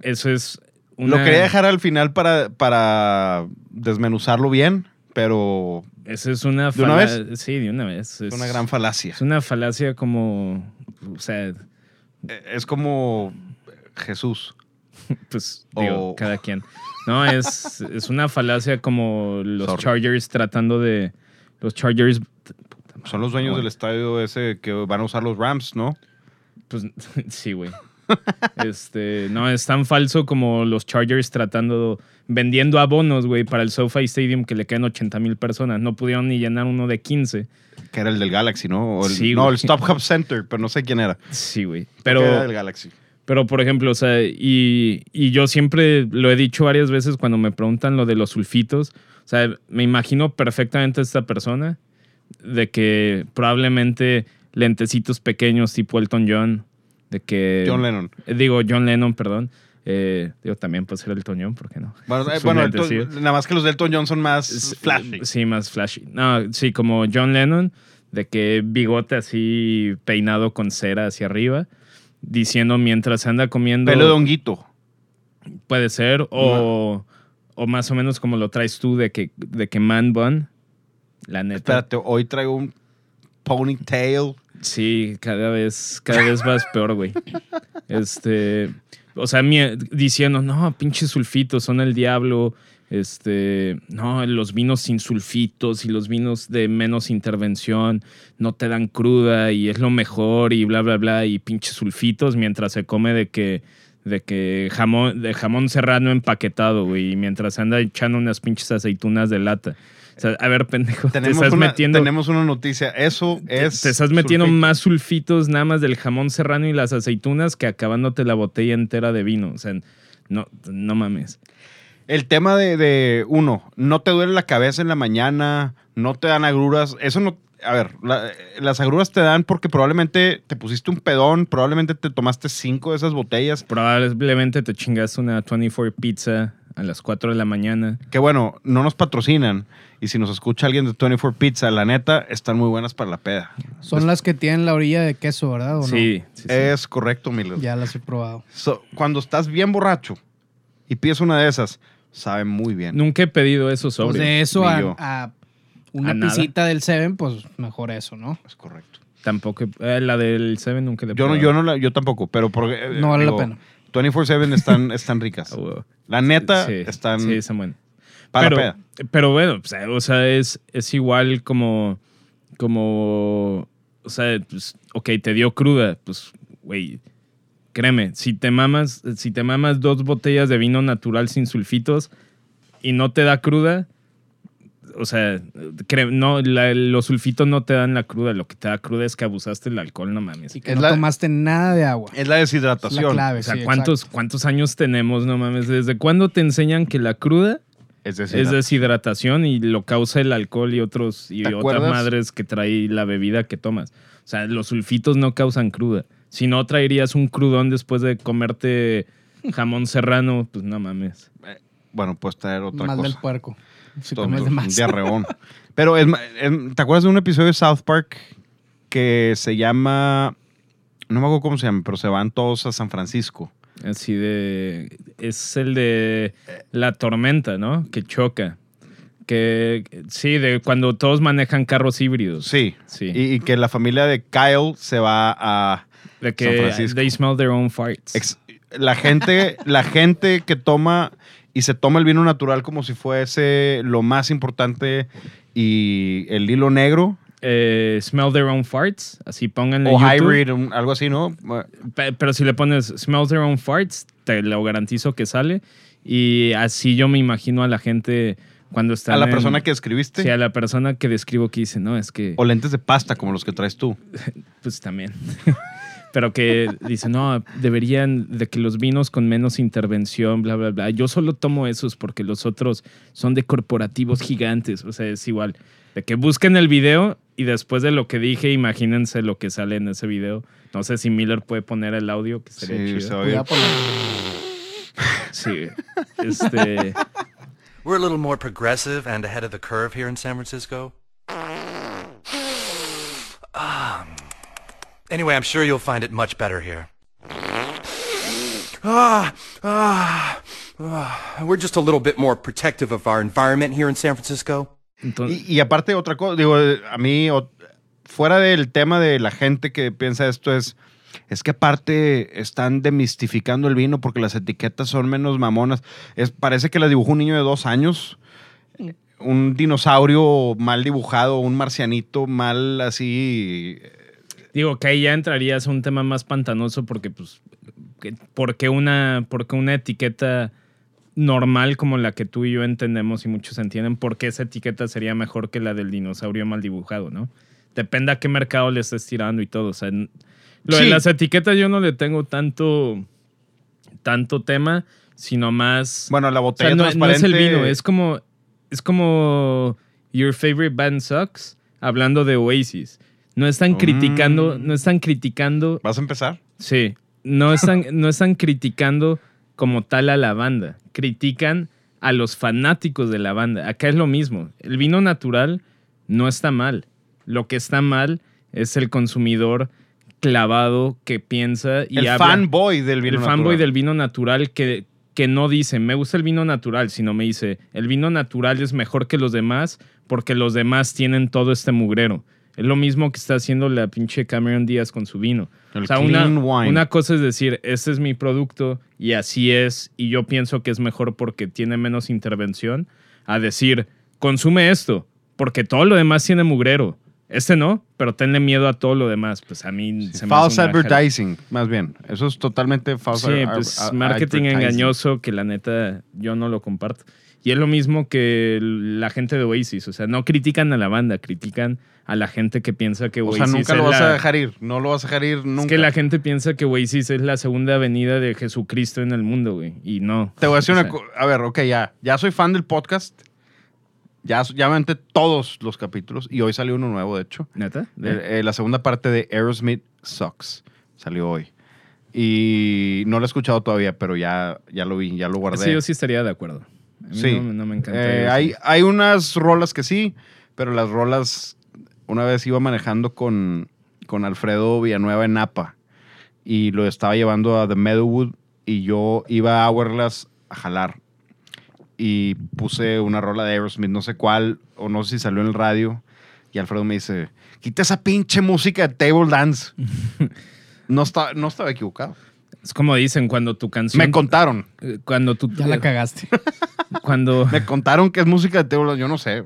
Eso es una... Lo quería dejar al final para, para desmenuzarlo bien, pero Eso es una ¿De una fala- Sí, de una vez. es Es una gran falacia. Es una falacia como... O sea, Eh, Es como Jesús. pues digo, cada quien. No, es, es una falacia como los Sorry. Chargers tratando de... Los Chargers... Son los dueños del estadio ese que van a usar los Rams, ¿no? Pues sí, güey. Este, no, es tan falso como los Chargers tratando, vendiendo abonos, güey, para el SoFi Stadium que le quedan 80 mil personas. No pudieron ni llenar uno de 15. Que era el del Galaxy, ¿no? O el- Sí, no, güey. el Stop Hub Center, pero no sé quién era. Sí, güey. Que era del Pero, Galaxy. Pero, por ejemplo, o sea, y, y yo siempre lo he dicho varias veces cuando me preguntan lo de los sulfitos. O sea, me imagino perfectamente a esta persona de que probablemente lentecitos pequeños tipo Elton John, de que... John Lennon. Digo, John Lennon, perdón. Eh, digo, también puede ser Elton John, ¿por qué no? Bueno, eh, Sus bueno, lentes, Elton- sí. nada más que los de Elton John son más flashy. Sí, más flashy. No, sí, como John Lennon, de que bigote así peinado con cera hacia arriba, diciendo mientras anda comiendo. Pelo de honguito. Puede ser, o, o más o menos como lo traes tú, de que, de que man bun. La neta. Espérate, hoy traigo un ponytail. Sí, cada vez, cada vez vas peor, güey. Este, o sea, diciendo, no, pinches sulfitos, son el diablo. Este, no, los vinos sin sulfitos y los vinos de menos intervención no te dan cruda y es lo mejor y bla, bla, bla, y pinches sulfitos mientras se come de que, de que jamón, de jamón serrano empaquetado, güey, y mientras anda echando unas pinches aceitunas de lata. O sea, a ver, pendejo, te Tenemos estás una, metiendo tenemos una noticia. Eso te- es. te estás metiendo sulfito. más sulfitos nada más del jamón serrano y las aceitunas que acabándote la botella entera de vino. O sea, no, no mames. El tema de, de, uno, no te duele la cabeza en la mañana, no te dan agruras. Eso no. A ver, la- las agruras te dan porque probablemente te pusiste un pedón, probablemente te tomaste cinco de esas botellas. Probablemente te chingaste una 24 pizza a las 4 de la mañana. Que bueno, no nos patrocinan. Y si nos escucha alguien de 24 Pizza, la neta, están muy buenas para la peda. Son las que tienen la orilla de queso, ¿verdad? ¿O no? Sí, sí, sí. Es correcto, Miller. Ya las he probado. So, cuando estás bien borracho y pides una de esas, sabe muy bien. Nunca he pedido eso Pues sobre. de eso a, una ¿A nada? pisita del Seven, pues mejor eso, ¿no? Es correcto. Tampoco. eh, la del Seven nunca le he Yo no, yo no la- yo tampoco, pero porque, eh, No vale la pena. 24-7 están, están ricas. La neta, Sí, están Sí, están buenas. para pero, pero bueno, pues, o sea, es, es igual como, como, o sea, pues, ok, te dio cruda, pues, güey, créeme, si te mamas, si te mamas dos botellas de vino natural sin sulfitos y no te da cruda, o sea, no, la- los sulfitos no te dan la cruda, lo que te da cruda es que abusaste del alcohol, no mames. Y que Es no la- tomaste nada de agua. Es la Es deshidratación. la clave. O sea, sí, ¿cuántos, ¿cuántos años tenemos, no mames? ¿Desde cuándo te enseñan que la cruda Es es deshidratación. y lo causa el alcohol y otros y ¿Te otras acuerdas? madres que trae la bebida que tomas. O sea, los sulfitos no causan cruda. Si no traerías un crudón después de comerte jamón serrano, pues no mames. Bueno, puedes traer otra Más del cosa. puerco. Tonto, comes de más. diarreón. Pero, es, ¿te acuerdas de un episodio de South Park que se llama... No me acuerdo cómo se llama, pero se van todos a San Francisco. Así de es el de la tormenta, ¿no? Que choca. Que sí, de cuando todos manejan carros híbridos. Sí. Sí. Y, y que la familia de Kyle se va a... de San que Francisco. they smell their own farts. ex- la gente, la gente que toma y se toma el vino natural como si fuese lo más importante y el hilo negro Eh, smell their own farts, así pónganle o YouTube. hybrid, un- algo así, ¿no? Pe- Pero si le pones smell their own farts, te lo garantizo que sale. Y así yo me imagino a la gente cuando está. A la persona que escribiste. Sí, a la persona que describo que dice, no, es que. O lentes de pasta como los que traes tú. Pues también. Pero que dice, no, deberían de que los vinos con menos intervención, bla, bla, bla. Yo solo tomo esos porque los otros son de corporativos gigantes. O sea, es igual. De que busquen el video y después de lo que dije, imagínense lo que sale en ese video. No sé si Miller puede poner el audio, que sería Sí, chido. Cuidado por la- Sí. Este. We're a little more progressive and ahead of the curve here in San Francisco. Anyway, I'm sure you'll find it much better here. Ah, ah, ah. We're just a little bit more protective of our environment here in San Francisco. Entonces, Y, y aparte, otra cosa, digo, a mí, o- fuera del tema de la gente que piensa esto, es, es que aparte están demistificando el vino porque las etiquetas son menos mamonas. Es, parece que las dibujó un niño de dos años. Un dinosaurio mal dibujado, un marcianito mal así. Digo que ahí ya entrarías a un tema más pantanoso porque, pues, que- porque una, porque una etiqueta normal como la que tú y yo entendemos y muchos entienden, ¿por qué esa etiqueta sería mejor que la del dinosaurio mal dibujado, no? Depende a qué mercado le estés tirando y todo. O sea, lo de las etiquetas yo no le tengo tanto, tanto tema, sino más... Bueno, la o botella sea, no, no es el transparente- vino, es como, es como Your Favorite Band Sucks, hablando de Oasis. No están criticando, Mm. no están criticando ¿Vas a empezar? Sí, no están, no están criticando como tal a la banda, critican a los fanáticos de la banda. Acá es lo mismo, el vino natural no está mal, lo que está mal es el consumidor clavado que piensa y el habla- fanboy del vino el fanboy natural. del vino natural que, que no dice, me gusta el vino natural, sino me dice, el vino natural es mejor que los demás porque los demás tienen todo este mugrero. Es lo mismo que está haciendo la pinche Cameron Díaz con su vino. El o sea, clean una, wine. una cosa es decir, este es mi producto y así es, y yo pienso que es mejor porque tiene menos intervención, a decir, consume esto, porque todo lo demás tiene mugrero. Este no, pero tenle miedo a todo lo demás. Pues a mí se me False hace una jala- advertising, más bien. Eso es totalmente false Sí, pues marketing engañoso que la neta yo no lo comparto. Y es lo mismo que la gente de Oasis. O sea, no critican a la banda, critican a la gente que piensa que O Oasis sea, nunca es lo vas la- a dejar ir. No lo vas a dejar ir nunca. Es que la gente piensa que Oasis es la segunda avenida de Jesucristo en el mundo, güey. Y no. Te voy a decir O una sea, cosa. A ver, ok, ya. Ya soy fan del podcast. Ya, ya me todos los capítulos. Y hoy salió uno nuevo, de hecho. ¿Neta? Eh, eh, la segunda parte de Aerosmith Sucks. Salió hoy. Y no lo he escuchado todavía, pero ya, ya lo vi, ya lo guardé. Sí, yo sí estaría de acuerdo. A mí Sí. No, no me encanta. Eh, hay, hay unas rolas que sí, pero las rolas. Una vez iba manejando con, con Alfredo Villanueva en Napa y lo estaba llevando a The Meadowwood y yo iba a Hourglass a jalar. Y puse una rola de Aerosmith, no sé cuál, o no sé si salió en el radio. Y Alfredo me dice: Quita esa pinche música de table dance. no, está, no estaba equivocado. Es como dicen cuando tu canción. Me contaron. eh, Cuando tú. Ya la cagaste. Cuando. Me contaron que es música de table dance. Yo no sé.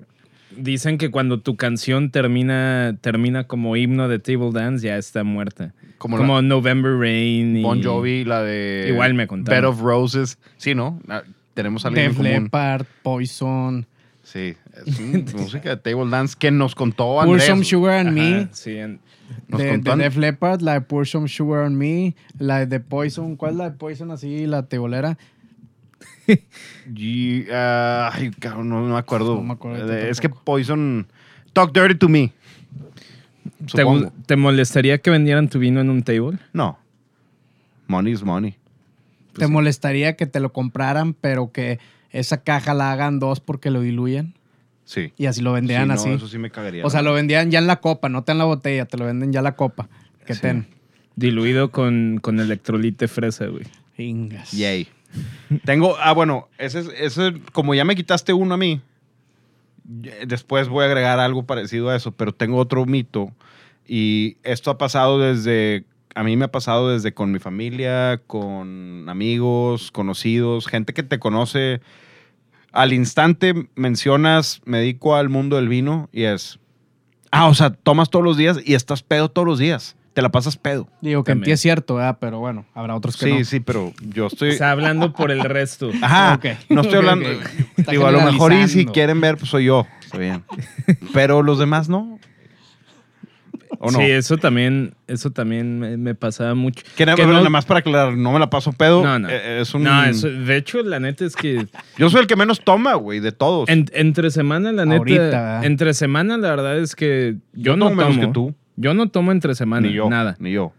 Dicen que cuando tu canción termina, termina como himno de table dance, ya está muerta. Como Como, la- November Rain. y- Bon Jovi, la de Igual me contaron. Bed of Roses. Sí, ¿no? Ah, Tenemos algo en Def común. Leppard, Poison. Sí, es música de table dance que nos contó Pour Andrés. Some güey. Sugar on Ajá, Me. sí, en- Nos de, contó de Def Leppard, la de Pour Some Sugar on Me. La de Poison. ¿Cuál es la de Poison así, la tebolera? Y, ah, ay, cabrón, no, no me acuerdo. No me acuerdo Eh, es que. Poison... Talk Dirty to Me. ¿Te, Supongo. ¿Te molestaría que vendieran tu vino en un table? No. Money is money. ¿Te molestaría que te lo compraran, pero que esa caja la hagan dos porque lo diluyan? Sí. Y así lo vendían Sí, no, así. eso sí me cagaría. o sea, lo vendían ya en la copa, no te en la botella, te lo venden ya en la copa. Que Sí. ten. Diluido con, con electrolite fresa, güey. Ingas. Yay. Tengo, ah, bueno, ese, es- como ya me quitaste uno a mí, después voy a agregar algo parecido a eso, pero tengo otro mito. Y esto ha pasado desde, a mí me ha pasado desde con mi familia, con amigos, conocidos, gente que te conoce. Al instante mencionas, me dedico al mundo del vino y es, ah, o sea, tomas todos los días y estás pedo todos los días. Te la pasas pedo. Digo que en ti es cierto, ¿verdad? pero bueno, habrá otros que Sí, no. sí, pero yo estoy... Está hablando por el resto. Ajá. Ok. No estoy hablando. ok. Está Digo, a lo mejor y si quieren ver, pues soy yo. Está bien. Pero los demás no. ¿O no? Sí, eso también, eso también me, me pasaba mucho. que nada, que bueno, no- nada más para aclarar, no me la paso pedo. No, no. Eh, Es un. No, eso- de hecho, la neta es que Yo soy el que menos toma, güey, de todos. en- entre semana, la neta, Ahorita, entre semana, la verdad es que yo, Yo no tomo menos tomo. que tú. Yo no tomo entre semana, ni yo. nada. Ni yo.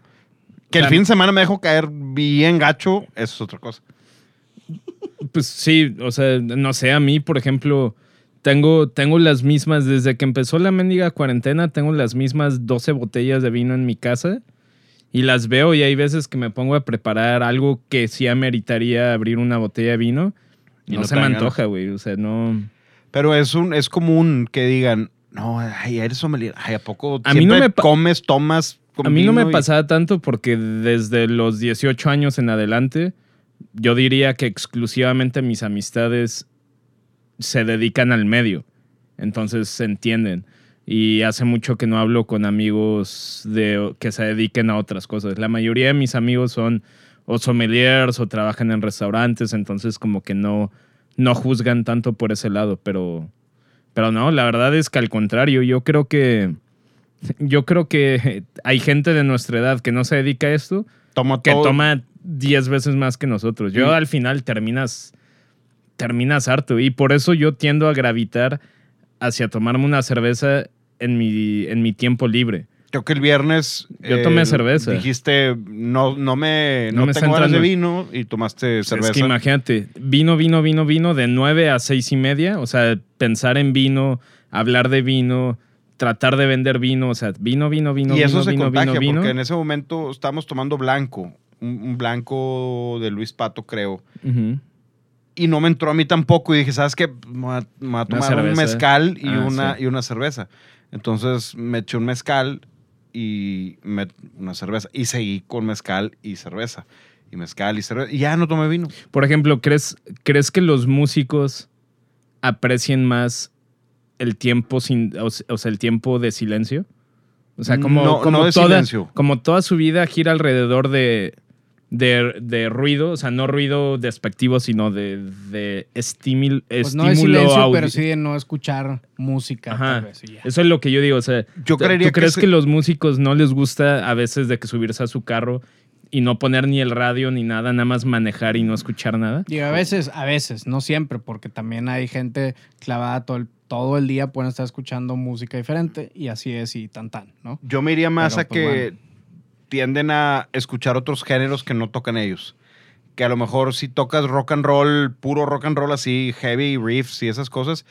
Que el fin de semana me dejo caer bien gacho, eso es otra cosa. Pues sí, o sea, no sé, a mí, por ejemplo, tengo, tengo las mismas, desde que empezó la mendiga cuarentena, tengo las mismas 12 botellas de vino en mi casa y las veo y hay veces que me pongo a preparar algo que sí ameritaría abrir una botella de vino y no, no se me antoja, güey, o sea, no... Pero es un es común que digan, no, ay, eres sommelier. Ay, ¿a poco A mí no me comes, tomas A mí no me y- pasaba tanto porque desde los 18 años en adelante, yo diría que exclusivamente mis amistades se dedican al medio. Entonces se entienden. Y hace mucho que no hablo con amigos de, que se dediquen a otras cosas. La mayoría de mis amigos son o sommeliers o trabajan en restaurantes, entonces como que no, no juzgan tanto por ese lado. Pero, pero no, la verdad es que al contrario, yo creo que yo creo que hay gente de nuestra edad que no se dedica a esto, que todo. toma 10 veces más que nosotros. Yo al final terminas, terminas harto y por eso yo tiendo a gravitar hacia tomarme una cerveza en mi, en mi tiempo libre. Creo que el viernes. eh, Yo tomé cerveza. Dijiste, no, no me, No no me tengo ganas de vino y tomaste cerveza. Es que imagínate, vino, vino, vino, vino de 9 a 6 y media. O sea, pensar en vino, hablar de vino, tratar de vender vino. O sea, vino, vino, vino, y eso vino, se vino, contagia vino, vino. porque en ese momento estábamos tomando blanco. Un, un blanco de Luis Pato, creo. Y no me entró a mí tampoco. Y dije, ¿sabes qué? Me voy a, tomar un mezcal y, Ah, una, sí. y una cerveza. Entonces me eché un mezcal y me- una cerveza. Y seguí con mezcal y cerveza. Y mezcal y cerveza. Y ya no tomé vino. Por ejemplo, ¿crees, ¿crees que los músicos aprecien más el tiempo sin, o, se- o sea, el tiempo de silencio? O sea, como, No, como no de toda, silencio. como toda su vida gira alrededor de, de, de ruido, o sea, no ruido despectivo, sino de, de estímulo, Pues no de estímulo silencio, pero sí de no escuchar música. Ajá. tal vez, y ya. Eso es lo que yo digo. O sea, Yo ¿tú- creería ¿tú que crees se- que los músicos no les gusta a veces de que subirse a su carro y no poner ni el radio ni nada, nada más manejar y no escuchar nada? Digo, a veces, a veces, no siempre, porque también hay gente clavada todo el, todo el día, pueden estar escuchando música diferente y así es y tan tan, ¿no? Yo me iría más Pero, a pues, que bueno. Tienden a escuchar otros géneros que no tocan ellos. Que a lo mejor si tocas rock and roll, puro rock and roll así, heavy riffs y esas cosas,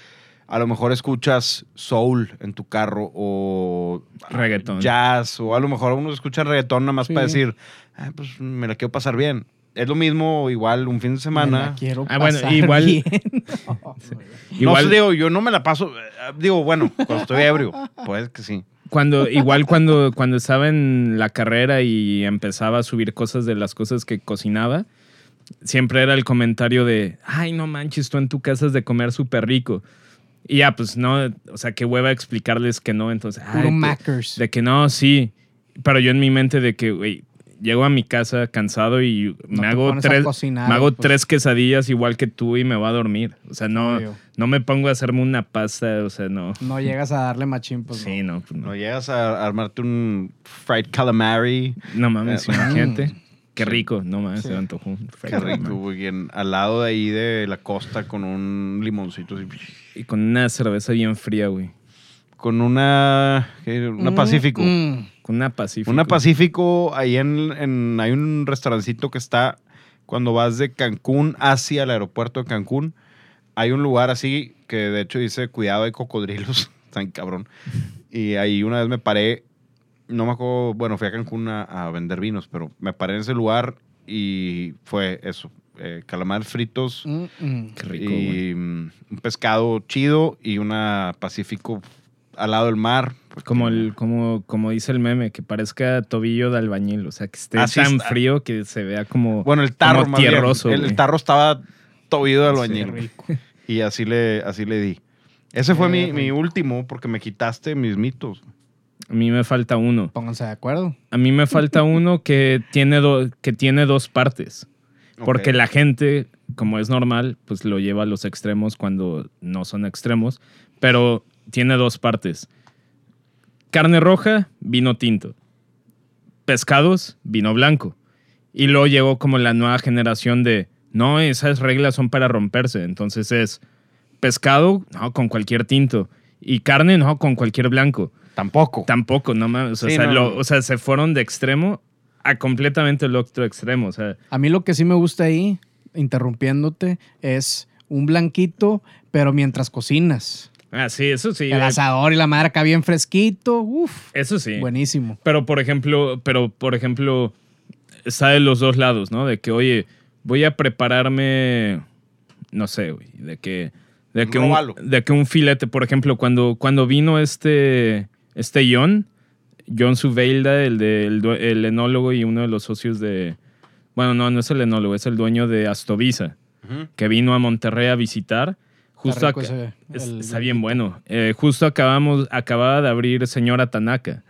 a lo mejor escuchas soul en tu carro o Reggaetón. jazz o a lo mejor uno escucha reggaetón nada más Sí. para decir, "Ah, pues me la quiero pasar bien. Es lo mismo igual un fin de Me semana. la quiero Ah, bueno, pasar igual- bien. Igual, No sé, digo, yo no me la paso, eh, digo, bueno, cuando estoy ebrio, pues que sí. Cuando, igual cuando, cuando estaba en la carrera y empezaba a subir cosas de las cosas que cocinaba, siempre era el comentario de, ay, no manches, tú en tu casa es de comer súper rico. Y ya, pues no, o sea, qué hueva explicarles que no, entonces, ay, Mackers. De que no, sí. Pero yo en mi mente de que, güey, llego a mi casa cansado y No me hago tres, cocinar, me hago pues. tres quesadillas igual que tú y me voy a dormir. O sea, no, Obvio. no me pongo a hacerme una pasta, o sea, no. No llegas a darle machín, pues Sí, no. no, pues No no. llegas a armarte un fried calamari. No mames, Eh, imagínate. Qué Sí. rico, no mames, Sí. se me antojó un Qué rico, güey. Al lado de ahí de la costa con un limoncito así. Y con una cerveza bien fría, güey. Con una. ¿qué? Una Mm, Pacífico. mm. Con una Pacífico. Una Pacífico, ahí en, en- Hay un restaurancito que está. Cuando vas de Cancún hacia el aeropuerto de Cancún, hay un lugar así que de hecho dice: Cuidado, hay cocodrilos. Tan cabrón. Y ahí una vez me paré. No me acuerdo. Bueno, fui a Cancún a, a vender vinos, pero me paré en ese lugar y fue eso: eh, calamares fritos. Mm, mm. Qué rico, y un pescado chido y una Pacífico al lado del mar. porque- Como, el, como, como dice el meme, que parezca tobillo de albañil. O sea, que esté Así tan está. frío que se vea como. Bueno, el tarro como más bien. tierroso, El, tarro estaba tobillo de albañil. y así le, así le di. Ese fue mi, mi último porque me quitaste mis mitos. A mí me falta uno. Pónganse de acuerdo. A mí me falta uno que tiene, do- que tiene dos partes. Porque la gente, como es normal, pues lo lleva a los extremos cuando no son extremos. Pero tiene dos partes. Carne roja, vino tinto. Pescados, vino blanco. Y luego llegó como la nueva generación de, no, esas reglas son para romperse. Entonces es pescado, no, con cualquier tinto. Y carne, no, con cualquier blanco. Tampoco. Tampoco, no mames. O, Sí, sea, no, lo- no. o sea, se fueron de extremo a completamente el otro extremo. O sea, A mí lo que sí me gusta ahí, interrumpiéndote, es un blanquito, pero mientras cocinas. Ah, sí, eso sí. El eh, asador y la marca bien fresquito. Uf, Eso sí. buenísimo. Pero por ejemplo, pero por ejemplo, está de los dos lados, ¿no? De que, oye, voy a prepararme, no sé, güey, de que, de que, un, de que un filete, por ejemplo, cuando, cuando vino este, este John, John Suveilda, el, de, el, el enólogo y uno de los socios de, bueno, no, no es el enólogo, es el dueño de Astovisa, que vino a Monterrey a visitar. Justo rico acá- ese- es- el está bien bueno. Eh, justo acabamos, acababa de abrir Señora Tanaka.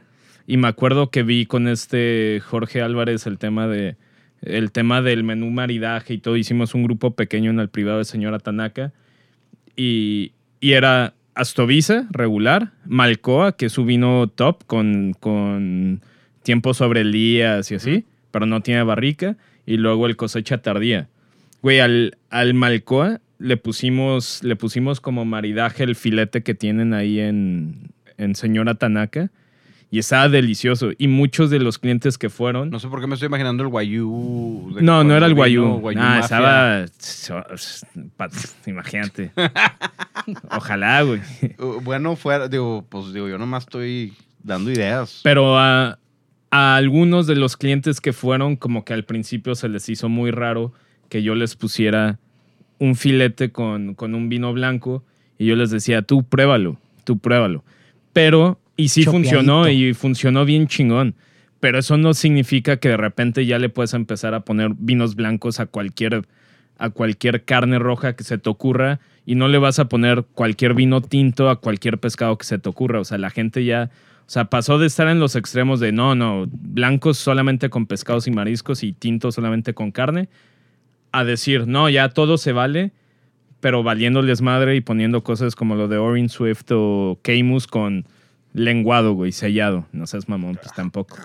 Y me acuerdo que vi con este Jorge Álvarez el tema de el tema del menú maridaje y todo. Hicimos un grupo pequeño en el privado de Señora Tanaka. Y, y era Astovisa, regular. Malcoa, que es su vino top con, con tiempo sobre el día y así, pero no tiene barrica. Y luego el cosecha tardía. Güey, al, al Malcoa le pusimos, le pusimos como maridaje el filete que tienen ahí en, en Señora Tanaka. Y estaba delicioso. Y muchos de los clientes que fueron. No sé por qué me estoy imaginando el guayú. de No, no era el vino guayú. Ah, Mafia. estaba. Imagínate. Ojalá, güey. Uh, Bueno, fuera, digo, pues digo, yo nomás estoy dando ideas. Pero a, a algunos de los clientes que fueron, como que al principio se les hizo muy raro que yo les pusiera un filete con, con un vino blanco y yo les decía, tú pruébalo, tú pruébalo. Pero, y sí Chopeadito. funcionó y funcionó bien chingón. Pero eso no significa que de repente ya le puedes empezar a poner vinos blancos a cualquier, a cualquier carne roja que se te ocurra y no le vas a poner cualquier vino tinto a cualquier pescado que se te ocurra. O sea, la gente ya, o sea, pasó de estar en los extremos de no, no, blancos solamente con pescados y mariscos y tintos solamente con carne, a decir, no, ya todo se vale, pero valiéndoles madre y poniendo cosas como lo de Orange Swift o Camus con lenguado, güey, sellado. No seas mamón, pues tampoco.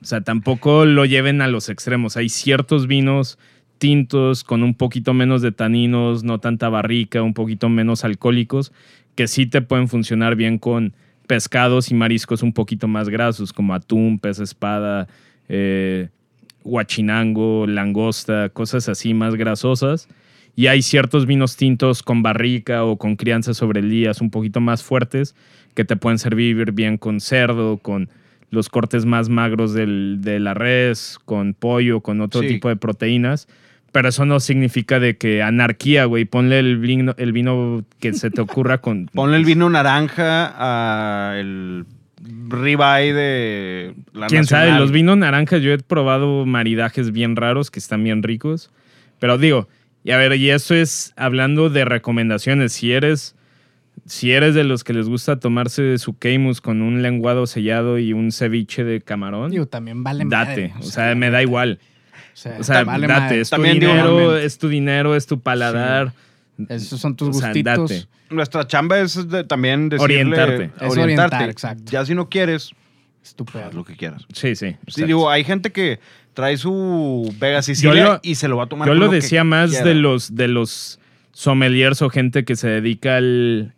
O sea, tampoco lo lleven a los extremos. Hay ciertos vinos tintos con un poquito menos de taninos, no tanta barrica, un poquito menos alcohólicos, que sí te pueden funcionar bien con pescados y mariscos un poquito más grasos, como atún, pez espada, eh, guachinango, langosta, cosas así más grasosas. Y hay ciertos vinos tintos con barrica o con crianza sobre el día, un poquito más fuertes, que te pueden servir bien con cerdo, con los cortes más magros del- de la res, con pollo, con otro Sí. tipo de proteínas. Pero eso no significa de que anarquía, güey. Ponle el vino, el vino que se te ocurra con... Ponle el vino naranja a el ribeye de la Quién sabe, Nacional. los vinos naranjas yo he probado maridajes bien raros que están bien ricos. Pero digo, y a ver, y eso es hablando de recomendaciones. Si eres, si eres de los que les gusta tomarse su Camus con un lenguado sellado y un ceviche de camarón, Digo, también vale date. madre, o sea, me da igual. O sea, O sea, vale date. madre. Es tu También dinero, es tu dinero, es tu paladar. Esos son tus O sea, gustitos. date. Nuestra chamba es de- también decirle, Orientarte. Es orientar, exacto. Ya si no quieres, Estúpido. haz lo que quieras. Sí, sí. Sí, digo, hay gente que trae su Vega Sicilia lo- y se lo va a tomar Yo lo que decía más quiera. de los, de los sommeliers o gente que se dedica al,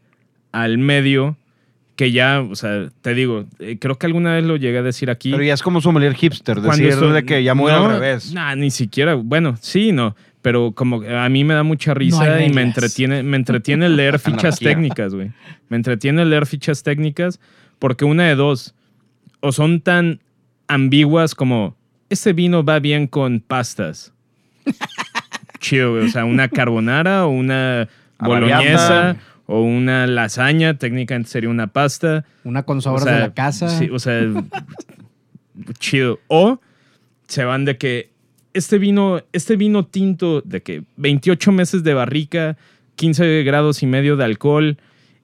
al medio, que ya, o sea, te digo, eh, creo que alguna vez lo llegué a decir aquí. Pero ya es como sommelier hipster, decir estoy- de que ya muy no, al revés. Nah, ni siquiera. Bueno, sí, no. Pero como a mí me da mucha risa y me entretiene, me entretiene leer fichas técnicas, güey. Me entretiene leer fichas técnicas porque una de dos. O son tan ambiguas como este vino va bien con pastas. Chido, güey. O sea, una carbonara o una boloñesa o una lasaña. Técnicamente sería una pasta. Una con O sobras sea, de la casa. Sí, o sea, chido. O se van de que este vino, este vino tinto de que 28 meses de barrica, 15 grados y medio de alcohol,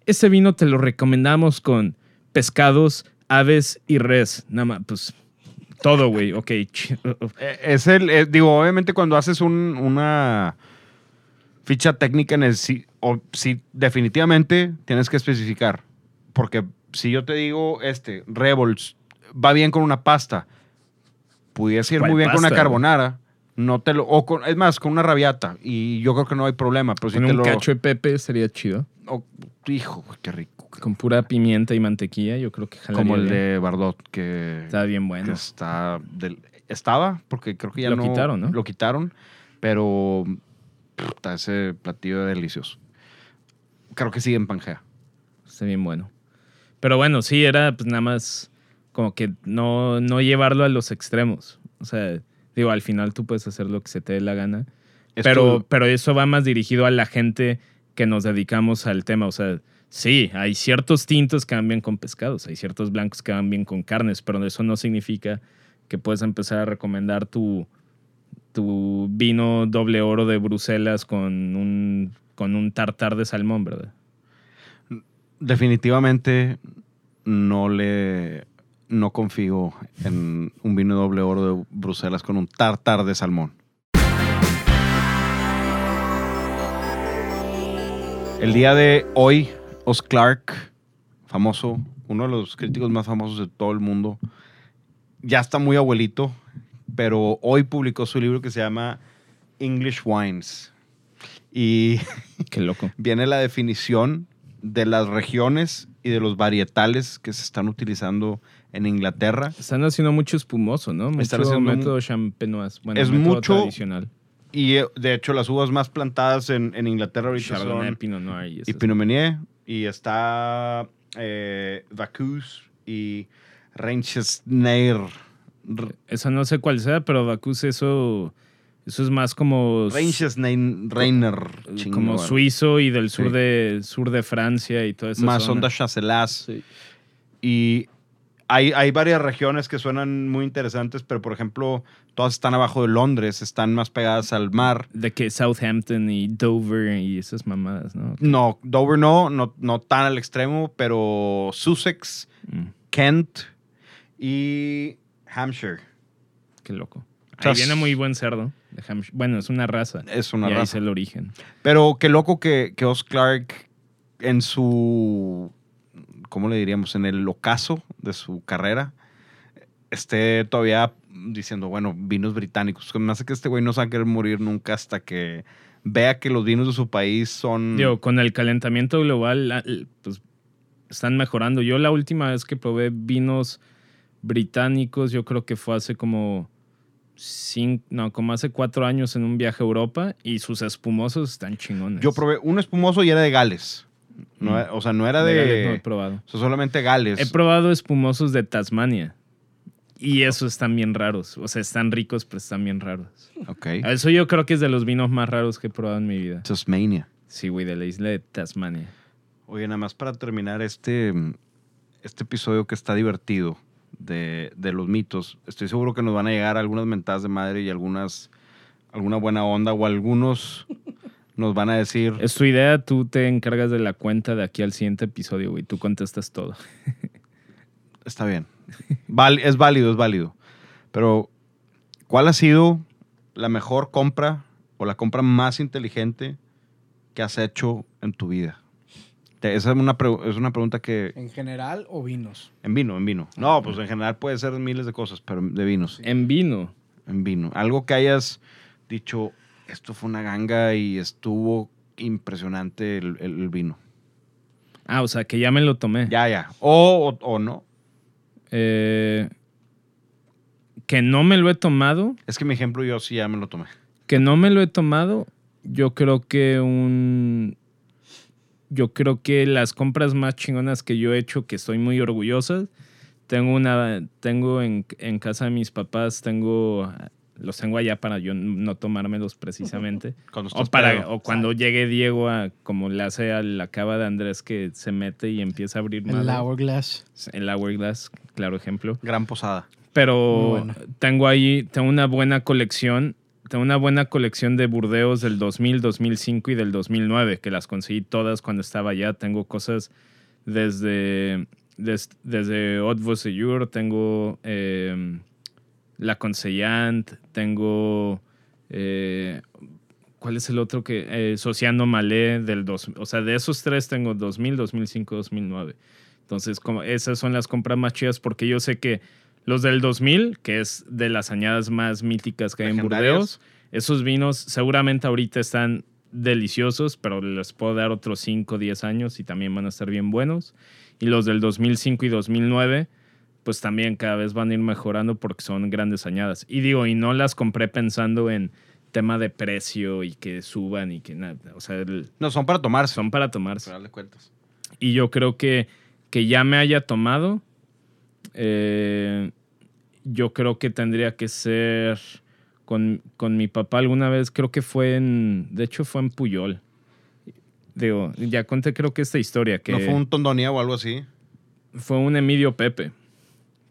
este vino te lo recomendamos con pescados, aves y res. Nada más, pues todo, güey. Ok. chi- Eh, Es el, eh, digo, obviamente cuando haces un- una ficha técnica, necesi- o si definitivamente tienes que especificar. Porque si yo te digo, este, Rebels, va bien con una pasta, pudiese ir ¿Cuál muy bien con una carbonara, no te lo, o con, es más, con una rabiata, y yo creo que no hay problema, pero si Con te un lo... cacho de pepe sería chido. o- hijo, qué rico. Con pura pimienta y mantequilla, yo creo que jalaría Como el bien. de Bardot, que... Está bien bueno. está del- estaba porque creo que ya Lo no quitaron, ¿no? lo quitaron pero puta, ese platillo delicioso creo que sigue en Pangea Está bien bueno. Pero bueno, sí, era pues nada más como que no, no llevarlo a los extremos. O sea, digo, al final tú puedes hacer lo que se te dé la gana. Es Pero, tu- pero eso va más dirigido a la gente que nos dedicamos al tema. O sea, sí, hay ciertos tintos que van bien con pescados, hay ciertos blancos que van bien con carnes, pero eso no significa que puedes empezar a recomendar tu, tu vino doble oro de Bruselas con un, con un tartar de salmón, ¿verdad? definitivamente no le no confío en un vino doble oro de Bruselas con un tartar de salmón el día de hoy Os Clark, famoso, uno de los críticos más famosos de todo el mundo, ya está muy abuelito, pero hoy publicó su libro que se llama English Wines. Y Qué loco. viene la definición de las regiones y de los varietales que se están utilizando en Inglaterra. Están haciendo mucho espumoso, ¿no? Mucho Están haciendo método champenoise. Bueno, Es método mucho- tradicional. Y eh, de hecho, las uvas más plantadas en, en Inglaterra ahorita Chardonnay, son Pinot Noir y y. Pinot Meunier. Y está eh, y Reinchesneir. R- Esa no sé cuál sea, pero Bacchus eso, eso es más como. Reiner. como suizo y del sur, Sí. de, sur de Francia y toda esa Más zona. onda Chasselas. Sí. Y hay, hay varias regiones que suenan muy interesantes, pero por ejemplo, todas están abajo de Londres, están más pegadas al mar. De que Southampton y Dover y esas mamadas, ¿no? No, Dover no, no, no tan al extremo, pero Sussex, Mm, Kent y Hampshire. qué loco. Ahí viene muy buen cerdo. de Hampshire. Bueno, es una raza. Es una y ahí es raza. el origen. Pero qué loco que, que Os Clark en su, ¿cómo le diríamos? En el ocaso de su carrera, esté todavía diciendo, bueno, vinos británicos. Me hace que este güey no se va a querer morir nunca hasta que vea que los vinos de su país son... Digo, con el calentamiento global, pues están mejorando. Yo la última vez que probé vinos británicos, yo creo que fue hace como cinco, no, como hace cuatro años en un viaje a Europa y sus espumosos están chingones. Yo probé un espumoso y era de Gales. No, Mm. O sea, no era De de... Gales no he probado. o sea, solamente Gales. He probado espumosos de Tasmania. Y esos están bien raros. O sea, están ricos, pero están bien raros. ok. Eso yo creo que es de los vinos más raros que he probado en mi vida. Tasmania. Sí, güey, de la isla de Tasmania. Oye, nada más para terminar este, este episodio que está divertido de, de los mitos, estoy seguro que nos van a llegar algunas mentadas de madre y algunas alguna buena onda o algunos nos van a decir, Es tu idea, tú te encargas de la cuenta de aquí al siguiente episodio, güey. Tú contestas todo. está bien, Val- es válido, es válido, pero ¿cuál ha sido la mejor compra o la compra más inteligente que has hecho en tu vida? Esa es una, es una pregunta que... ¿En general o vinos? En vino, en vino. No, pues en general puede ser miles de cosas, pero de vinos. En vino. en vino. Algo que hayas dicho, esto fue una ganga y estuvo impresionante el, vino. Ah, o sea, que ya me lo tomé. Ya, ya. O, o, o no. Eh, que no me lo he tomado. Es que mi ejemplo yo sí ya me lo tomé. Que no me lo he tomado. Yo creo que un. Yo creo que las compras más chingonas que yo he hecho, que estoy muy orgullosa. Tengo una. Tengo en, en casa de mis papás, tengo. Los tengo allá para yo no tomármelos precisamente. Cuando O, estás para, o cuando llegue Diego a, como le hace a la cava de Andrés que se mete y empieza a abrir El madre. Hourglass. El Hourglass, claro ejemplo. Gran posada. Pero bueno. tengo ahí, tengo una buena colección. Tengo una buena colección de Burdeos del 2000, 2005 y del 2009, que las conseguí todas cuando estaba allá. Tengo cosas desde, des- desde Haute tengo eh, La Conseillant, tengo... eh, ¿Cuál es el otro que? Eh, Sociano Malé del 2000. O sea, de esos tres tengo 2000, 2005, 2009. Entonces, como esas son las compras más chidas porque yo sé que los del 2000, que es de las añadas más míticas que hay en. Burdeos, esos vinos seguramente ahorita están deliciosos, pero les puedo dar otros 5 10 años y también van a estar bien buenos. Y los del 2005 y 2009, pues también cada vez van a ir mejorando porque son grandes añadas. Y digo, y no las compré pensando en tema de precio y que suban y que nada. O sea, el- No, son para tomarse. son para tomarse. final de cuentas. Y yo creo que, que ya me haya tomado, eh, yo creo que tendría que ser con, con mi papá alguna vez, creo que fue en, de hecho fue en Puyol. Digo, ya conté creo que esta historia, que ¿No fue un tondonía o algo así? fue un Emilio Pepe,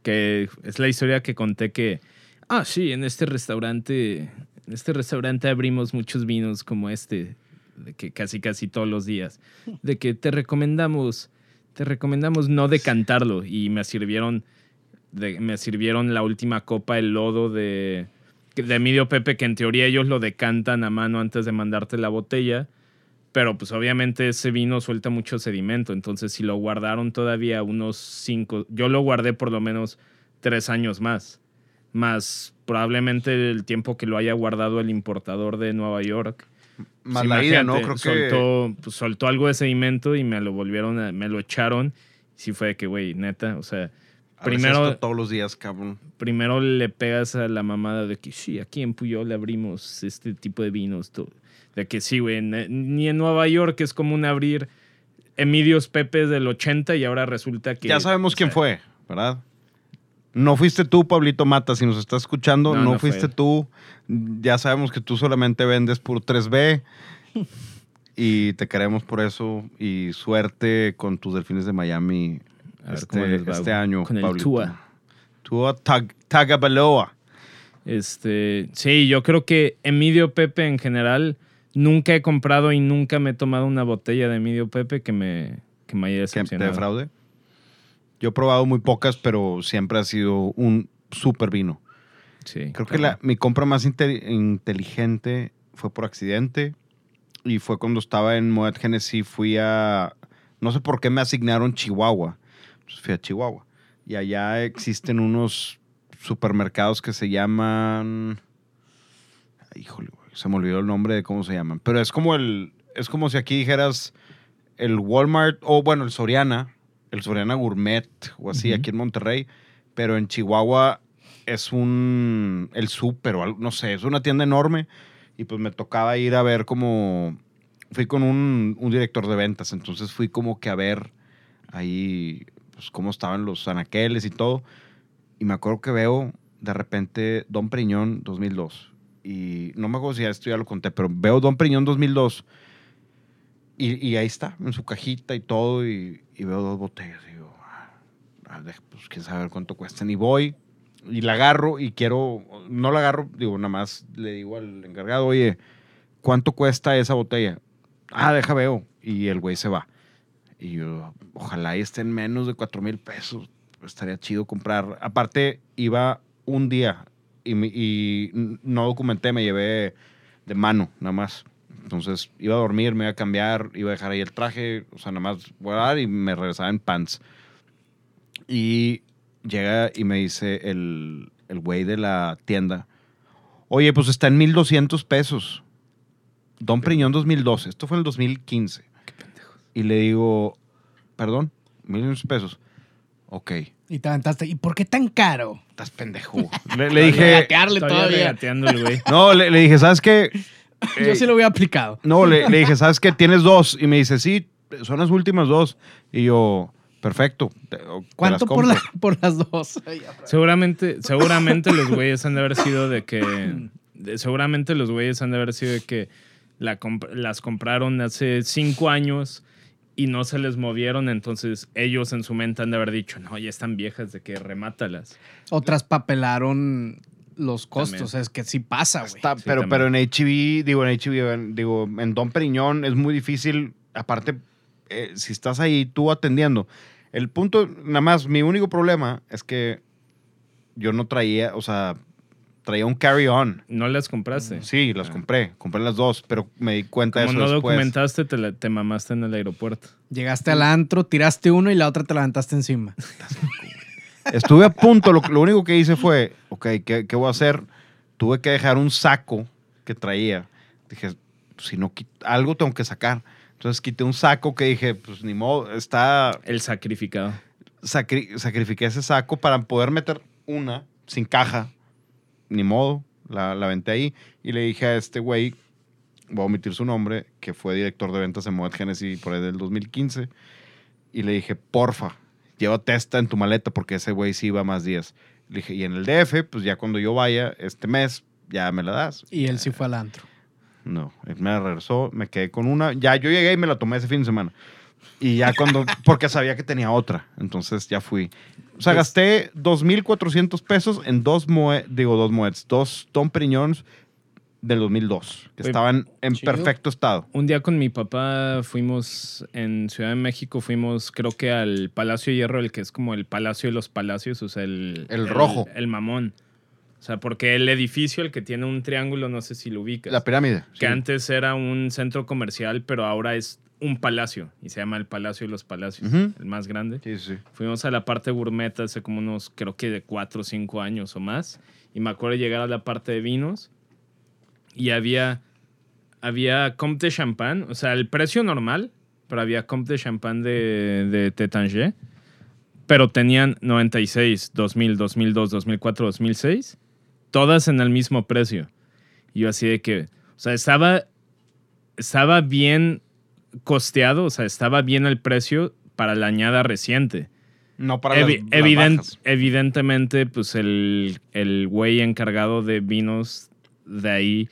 es la historia que conté que, ah, sí, en este restaurante, en este restaurante abrimos muchos vinos como este, de que casi casi todos los días, de que te recomendamos, te recomendamos no decantarlo y me sirvieron, me sirvieron la última copa el lodo de, de Emilio Pepe, que en teoría ellos lo decantan a mano antes de mandarte la botella. Pero pues obviamente ese vino suelta mucho sedimento. Entonces si lo guardaron todavía unos cinco, yo lo guardé por lo menos tres años más. Más probablemente el tiempo que lo haya guardado el importador de Nueva York. Más Pues la ida, ¿no? Creo imagínate, que... soltó, pues, soltó algo de sedimento y me lo volvieron a, me lo echaron. Sí fue de que, güey, neta, o sea, Abres primero, esto todos los días, cabrón. primero le pegas a la mamada de que sí, aquí en Puyol abrimos este tipo de vinos. todo. De que sí, güey, ni en Nueva York es común abrir Emilios Pepes del 80 y ahora resulta que... ya sabemos quién sea, fue, ¿verdad? No fuiste tú, Pablito Mata, si nos estás escuchando, No, no, no fue fuiste tú. Ya sabemos que tú solamente vendes por 3B y te queremos por eso y suerte con tus delfines de Miami A este, va este año, con el. Tua. Tua Tag- Tagovailoa. Este, sí, yo creo que Emilio Pepe en general nunca he comprado y nunca me he tomado una botella de Emilio Pepe que me, que me haya que te decepcionado. defraude. Yo he probado muy pocas, pero siempre ha sido un super vino. Sí, Creo que la, mi compra más inte- inteligente fue por accidente y fue cuando estaba en Moet Genesee. Fui a. No sé por qué me asignaron Chihuahua. Entonces fui a Chihuahua. Y allá existen unos supermercados que se llaman. Ay, Híjole, güey, se me olvidó el nombre de cómo se llaman. Pero es como el. Es como si aquí dijeras el Walmart o bueno, el Soriana, el Soriana Gourmet o así, Ujú. aquí en Monterrey. Pero en Chihuahua es un. El súper o algo, no sé, es una tienda enorme. Y pues me tocaba ir a ver como. Fui con un, un director de ventas, entonces fui como que a ver ahí pues, cómo estaban los anaqueles y todo. Y me acuerdo que veo de repente Don Priñón 2002. Y no me acuerdo si esto ya lo conté, pero veo Don Priñón 2002. Y, y ahí está, en su cajita y todo. Y, y veo dos botellas. Y digo, ah, de- pues quién sabe cuánto cuestan. Y voy y la agarro y quiero, no la agarro, digo, nada más le digo al encargado, oye, ¿cuánto cuesta esa botella? Ah, deja veo. Y el güey se va. Y yo, ojalá y estén menos de 4 mil pesos. Estaría chido comprar. Aparte, iba un día y, no documenté, me llevé de mano, nada más. Entonces iba a dormir, me iba a cambiar, iba a dejar ahí el traje, o sea, nada más voy a dar y me regresaba en pants. Y llega y me dice el, el güey de la tienda, oye, pues está en 1200 pesos. Don Priñón 2012, esto fue en el 2015. Y le digo, perdón, 1200 pesos. Ok, Y te aventaste. ¿Y por qué tan caro? estás pendejo. le, le dije, Todavía güey. no, le, le dije, ¿sabes qué? Yo sí lo hubiera aplicado. No, le, le dije, ¿sabes qué? Tienes dos. Y me dice, sí, son las últimas dos. Y yo, perfecto. te- te las ¿Cuánto por, compro". la- por las dos? Seguramente, seguramente los güeyes han de haber sido de que. de- seguramente los güeyes han de haber sido de que la comp- las compraron hace cinco años y no se les movieron. Entonces ellos en su mente han de haber dicho, no, ya están viejas, de que remátalas. O traspapelaron los costos. También. Es que sí pasa, güey. Sí, pero, también. pero en HB, digo, en HB, digo, en Don Periñón es muy difícil. Aparte, eh, si estás ahí tú atendiendo. El punto, nada más, mi único problema es que yo no traía, o sea, traía un carry-on. ¿No las compraste? Sí, las Ah. compré, compré las dos, pero me di cuenta de Como eso no después. documentaste, te, la- te mamaste en el aeropuerto. Llegaste al antro, tiraste uno y la otra te la aventaste encima. Estuve a punto, lo, lo único que hice fue, ok, ¿qué, qué voy a hacer? Tuve que dejar un saco que traía. Dije, si no, algo tengo que sacar. Entonces quité un saco que dije, pues ni modo, está, El sacrificado. sacri- sacrifiqué ese saco para poder meter una sin caja. Ni modo, la, la aventé ahí y le dije a este güey, voy a omitir su nombre, que fue director de ventas en Moet Genesis por ahí del 2015, y le dije, porfa, llévate esta en tu maleta porque ese güey sí iba más días. Le dije, y en el DF, pues ya cuando yo vaya este mes, ya me la das. Y él sí fue al antro. No, él me la regresó, me quedé con una. Ya yo llegué y me la tomé ese fin de semana. Y ya cuando, porque sabía que tenía otra, entonces ya fui. O sea, gasté 2.400 pesos en dos moe, digo dos moeds, dos Tom Periñones del 2002, que Oye, estaban en chido. perfecto estado. Un día con mi papá fuimos en Ciudad de México, fuimos creo que al Palacio de Hierro, el que es como el Palacio de los Palacios, o sea, el... El rojo. El, mamón. O sea, porque el edificio, el que tiene un triángulo, no sé si lo ubicas. La pirámide. que sí. antes era un centro comercial, pero ahora es un palacio. Y se llama el Palacio de los Palacios, el más grande. Sí, sí. Fuimos a la parte gourmet hace como unos, creo que de cuatro o cinco años o más. Y me acuerdo llegar a la parte de vinos y había, había Comte de Champagne, o sea, el precio normal, pero había Comte de Champagne de, de Tétanger. Pero tenían 96, 2000, 2002, 2004, 2006, todas en el mismo precio. Y yo así de que, o sea, estaba, estaba bien costeado, o sea, estaba bien el precio para la añada reciente. No para Evi- las, evident- evidentemente, pues el, el güey encargado de vinos de ahí,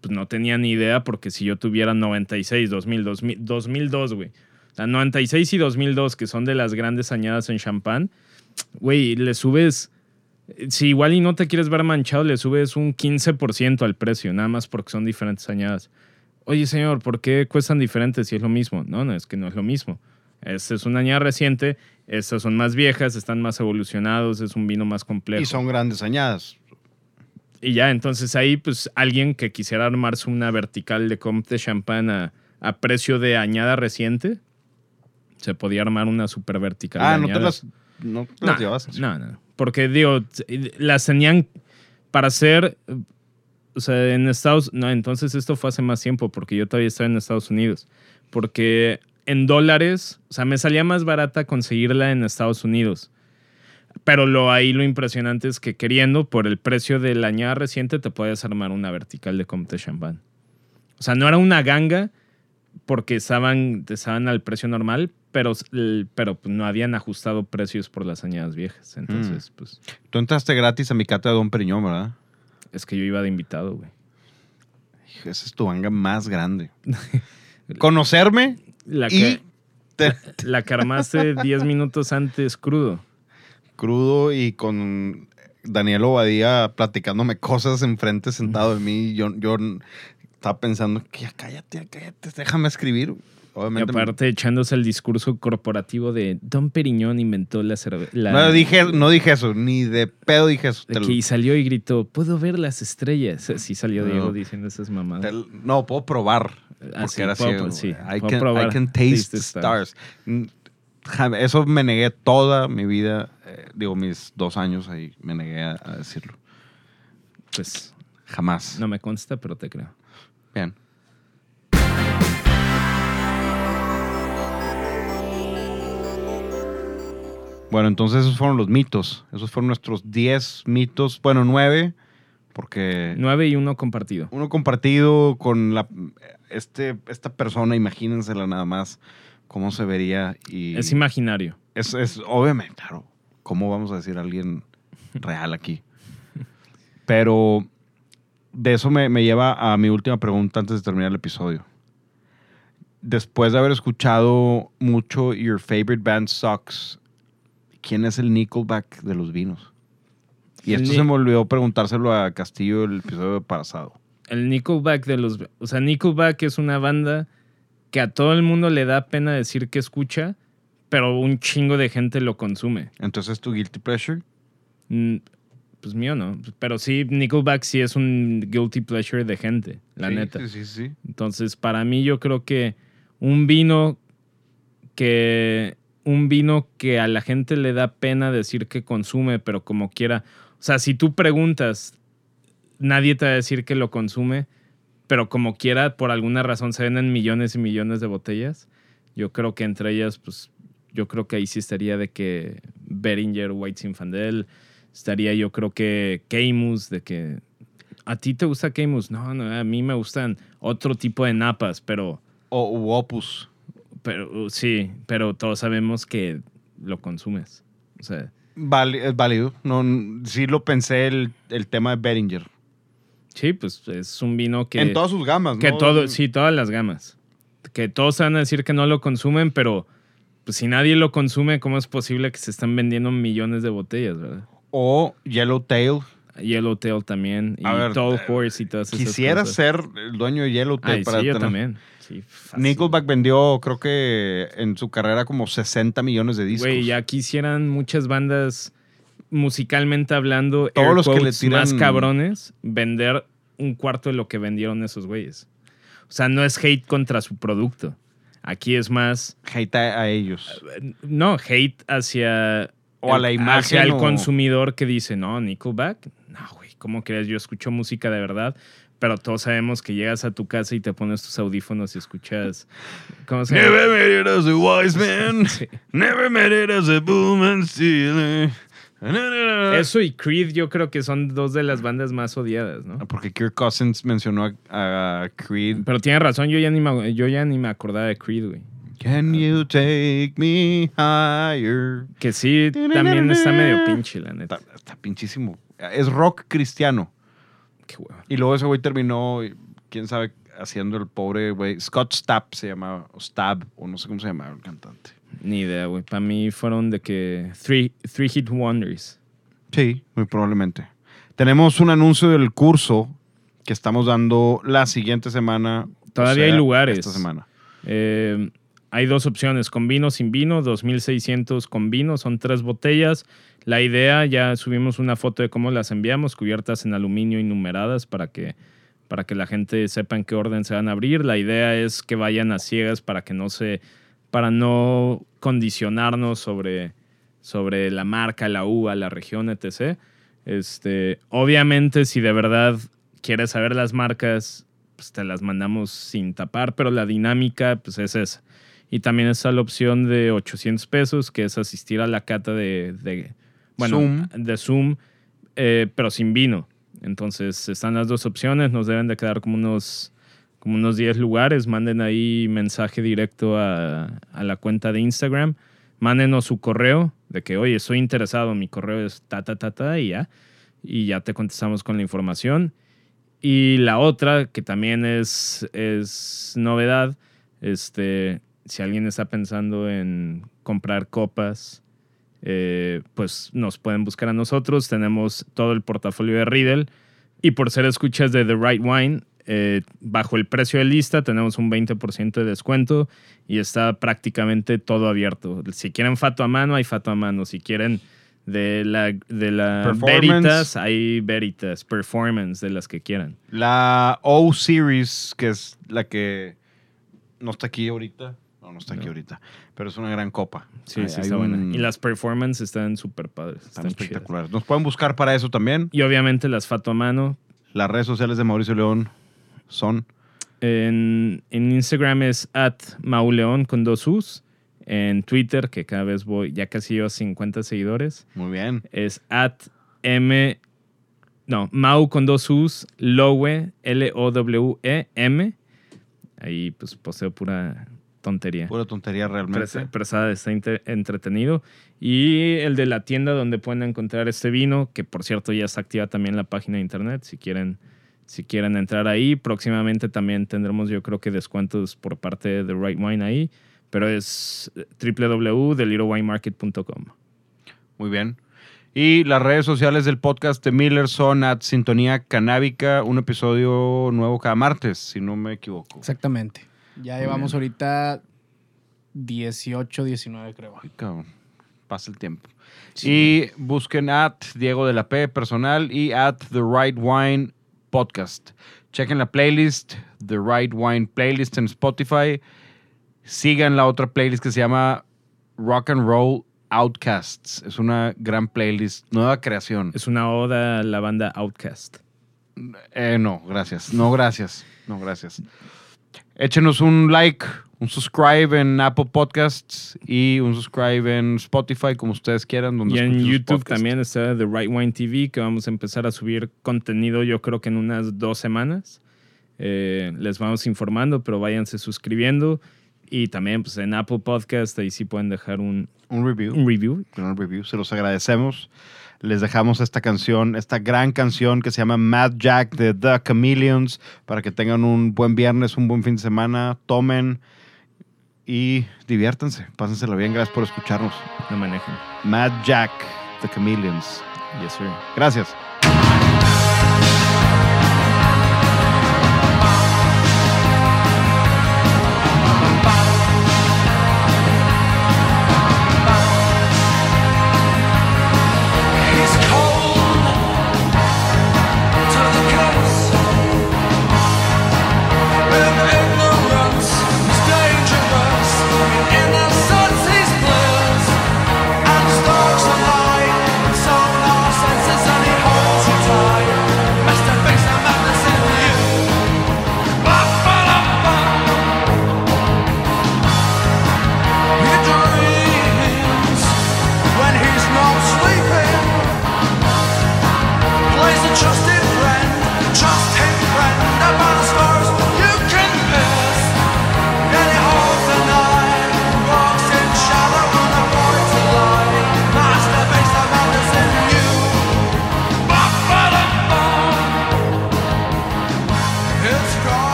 pues no tenía ni idea, porque si yo tuviera 96, 2000, 2000 2002, güey. O sea, 96 y 2002, que son de las grandes añadas en champán, güey, le subes, si igual y no te quieres ver manchado, le subes un 15% al precio, nada más porque son diferentes añadas. Oye, señor, ¿por qué cuestan diferentes si es lo mismo? No, no, es que no es lo mismo. Esta es una añada reciente, estas son más viejas, están más evolucionados, es un vino más complejo. Y son grandes añadas. Y ya, entonces ahí, pues alguien que quisiera armarse una vertical de Comte de Champagne a, a precio de añada reciente, se podía armar una super vertical. Ah, de no te añadas. las, no No, las llevas. no, no. Porque digo, las tenían para hacer. O sea, en Estados No, entonces esto fue hace más tiempo, porque yo todavía estaba en Estados Unidos. Porque en dólares, o sea, me salía más barata conseguirla en Estados Unidos. Pero lo ahí lo impresionante es que queriendo, por el precio de la añada reciente, te puedes armar una vertical de Comte Champagne. O sea, no era una ganga porque estaban, estaban al precio normal, pero, pero pues, no habían ajustado precios por las añadas viejas. Entonces, pues, Tú entraste gratis a mi cata de Don Periñón, ¿verdad? es que yo iba de invitado, güey. Esa es tu manga más grande. Conocerme La y que, te- la que armaste 10 minutos antes crudo. crudo y con Daniel Obadía platicándome cosas enfrente sentado de mí. Yo, yo estaba pensando que ya cállate, ya cállate, déjame escribir. Y aparte echándose el discurso corporativo de Don Periñón inventó la cerveza. no, dije, no dije eso, ni de pedo dije eso. Y salió y gritó, puedo ver las estrellas. Sí salió No. Diego diciendo esas mamadas. te no, puedo probar. Ah, Porque sí, era puedo- ciego. sí, I, puedo can, probar. I can taste Taste the stars. Eso me negué toda mi vida, eh, digo, mis dos años ahí, me negué a, a decirlo. Pues Jamás. no me consta, pero te creo. Bien. Bueno, entonces esos fueron los mitos. Esos fueron nuestros 10 mitos. Bueno, 9, porque 9 y uno compartido. uno compartido con la, este, esta persona, imagínensela nada más cómo se vería. Y Es imaginario. es, es obviamente, claro, ¿cómo vamos a decir a alguien real aquí? Pero de eso me, me lleva a mi última pregunta antes de terminar el episodio. Después de haber escuchado mucho Your Favorite Band Sucks, ¿quién es el Nickelback de los vinos? Y esto Ni- se me olvidó preguntárselo a Castillo el episodio pasado. El Nickelback de los... O sea, Nickelback es una banda que a todo el mundo le da pena decir que escucha, pero un chingo de gente lo consume. Entonces, ¿tu guilty pleasure? Mm, Pues mío no. Pero sí, Nickelback sí es un guilty pleasure de gente, la Sí, neta. Sí, sí, sí. Entonces, para mí yo creo que un vino que un vino que a la gente le da pena decir que consume, pero como quiera, o sea, si tú preguntas, nadie te va a decir que lo consume, pero como quiera, por alguna razón se venden millones y millones de botellas. Yo creo que entre ellas, pues, yo creo que ahí sí estaría de que Beringer, White Zinfandel, estaría yo creo que Keimus, de que a ti te gusta Keimus, no, no, a mí me gustan otro tipo de napas, pero, O Opus. Pero uh, sí, pero todos sabemos que lo consumes. O sea, es válido. No, sí lo pensé el, el tema de Beringer. sí, pues es un vino que... en todas sus gamas, Que ¿no? todo, sí, todas las gamas. Que todos van a decir que no lo consumen, pero pues si nadie lo consume, ¿cómo es posible que se están vendiendo millones de botellas, verdad? O Yellowtail. Yellowtail también, y A ver, Tall eh, Horse y todas esas Quisiera cosas. ser el dueño de Yellowtail Ay, para sí, yo tener- también. Sí. Nickelback vendió, creo que en su carrera, como 60 millones de discos. Güey, ya quisieran muchas bandas musicalmente hablando, Todos los que le tiran- más cabrones, vender un cuarto de lo que vendieron esos güeyes. O sea, no es hate contra su producto. Aquí es más, Hate a, a ellos. no, hate hacia, O a la imagen, hacia el o- consumidor que dice, no, Nickelback, no, güey, ¿cómo crees? Yo escucho música de verdad, pero todos sabemos que llegas a tu casa y te pones tus audífonos y escuchas, ¿cómo se llama? Never made it as a wise man. Sí. Never made it as a boom stealer. Eso y Creed yo creo que son dos de las bandas más odiadas, ¿no? Porque Kirk Cousins mencionó a, a Creed. Pero tiene razón, yo ya ni me, yo ya ni me acordaba de Creed, güey. Can you take me higher? Que sí, también está medio pinche, la neta. Está, está pinchísimo. Es rock cristiano. Qué hueva. Y luego ese güey terminó, quién sabe, haciendo el pobre güey. Scott Stapp se llamaba, o Stab, o no sé cómo se llamaba el cantante. Ni idea, güey. Para mí fueron de que three, three Hit Wonders. Sí, muy probablemente. Tenemos un anuncio del curso que estamos dando la siguiente semana. o Todavía sea, hay lugares. Esta semana. Eh, hay dos opciones, con vino, sin vino, 2600 con vino, son tres botellas. La idea, ya subimos una foto de cómo las enviamos, cubiertas en aluminio y numeradas para que, para que la gente sepa en qué orden se van a abrir. La idea es que vayan a ciegas para que no se, para no condicionarnos sobre, sobre la marca, la uva, la región, etc. Este, obviamente, si de verdad quieres saber las marcas, pues te las mandamos sin tapar, pero la dinámica pues es esa. Y también está la opción de 800 pesos, que es asistir a la cata de, de bueno, Zoom. de Zoom, eh, pero sin vino. Entonces están las dos opciones, nos deben de quedar como unos, como unos 10 lugares. Manden ahí mensaje directo a, a la cuenta de Instagram. Mándenos su correo de que, oye, estoy interesado, mi correo es ta, ta, ta, ta, y ya. Y ya te contestamos con la información. Y la otra, que también es, es novedad, este, si alguien está pensando en comprar copas, eh, pues nos pueden buscar a nosotros. Tenemos todo el portafolio de Riddle. Y por ser escuchas de The Right Wine, eh, bajo el precio de lista tenemos un 20% de descuento y está prácticamente todo abierto. Si quieren fato a mano, hay fato a mano. Si quieren de la, de la. Veritas, hay Veritas. Performance, de las que quieran. La O Series, que es la que no está aquí ahorita. No, no está aquí No. ahorita. Pero es una gran copa. Sí, Hay- sí, hay está buena. Y las performance están súper padres. Están espectaculares. Nos pueden buscar para eso también. Y obviamente las fato a mano. Las redes sociales de Mauricio León son. En, en Instagram es at mauleón con dos U's. En Twitter, que cada vez voy, ya casi a 50 seguidores, Muy bien. es at m, no, mau con dos U's, lowe, L-O-W-E-M. Ahí pues posteo pura tontería. Pura tontería realmente. Presa- Presada está inte- entretenido. Y el de la tienda donde pueden encontrar este vino, que por cierto ya está activa también la página de internet, si quieren, si quieren entrar ahí. Próximamente también tendremos yo creo que descuentos por parte de The Right Wine ahí, pero es www.thelittlewine.market.com. Muy bien. Y las redes sociales del podcast de Miller son at Sintonía Canábica, un episodio nuevo cada martes, si no me equivoco. Exactamente. Ya llevamos ahorita 18, 19 creo. Ay, cabrón, pasa el tiempo. Y busquen at Diego de la P personal y at The Right Wine Podcast. Chequen la playlist, The Right Wine Playlist en Spotify. Sigan la otra playlist que se llama Rock and Roll Outcasts. Es una gran playlist, nueva creación. Es una oda a la banda Outcast. Eh, no, gracias. No, gracias. No, gracias. Échenos un like, un subscribe en Apple Podcasts y un subscribe en Spotify, como ustedes quieran. Donde Y en YouTube también está The Right Wine TV, que vamos a empezar a subir contenido yo creo que en unas dos semanas. Eh, les vamos informando, pero váyanse suscribiendo. Y también pues, en Apple Podcast, ahí sí pueden dejar un, Un review. un review. un review. Se los agradecemos. Les dejamos esta canción, esta gran canción que se llama Mad Jack de The Chameleons, para que tengan un buen viernes, un buen fin de semana, tomen y diviértanse. Pásenselo bien. Gracias por escucharnos. No manejen. Mad Jack, The Chameleons. Yes, sir. Gracias.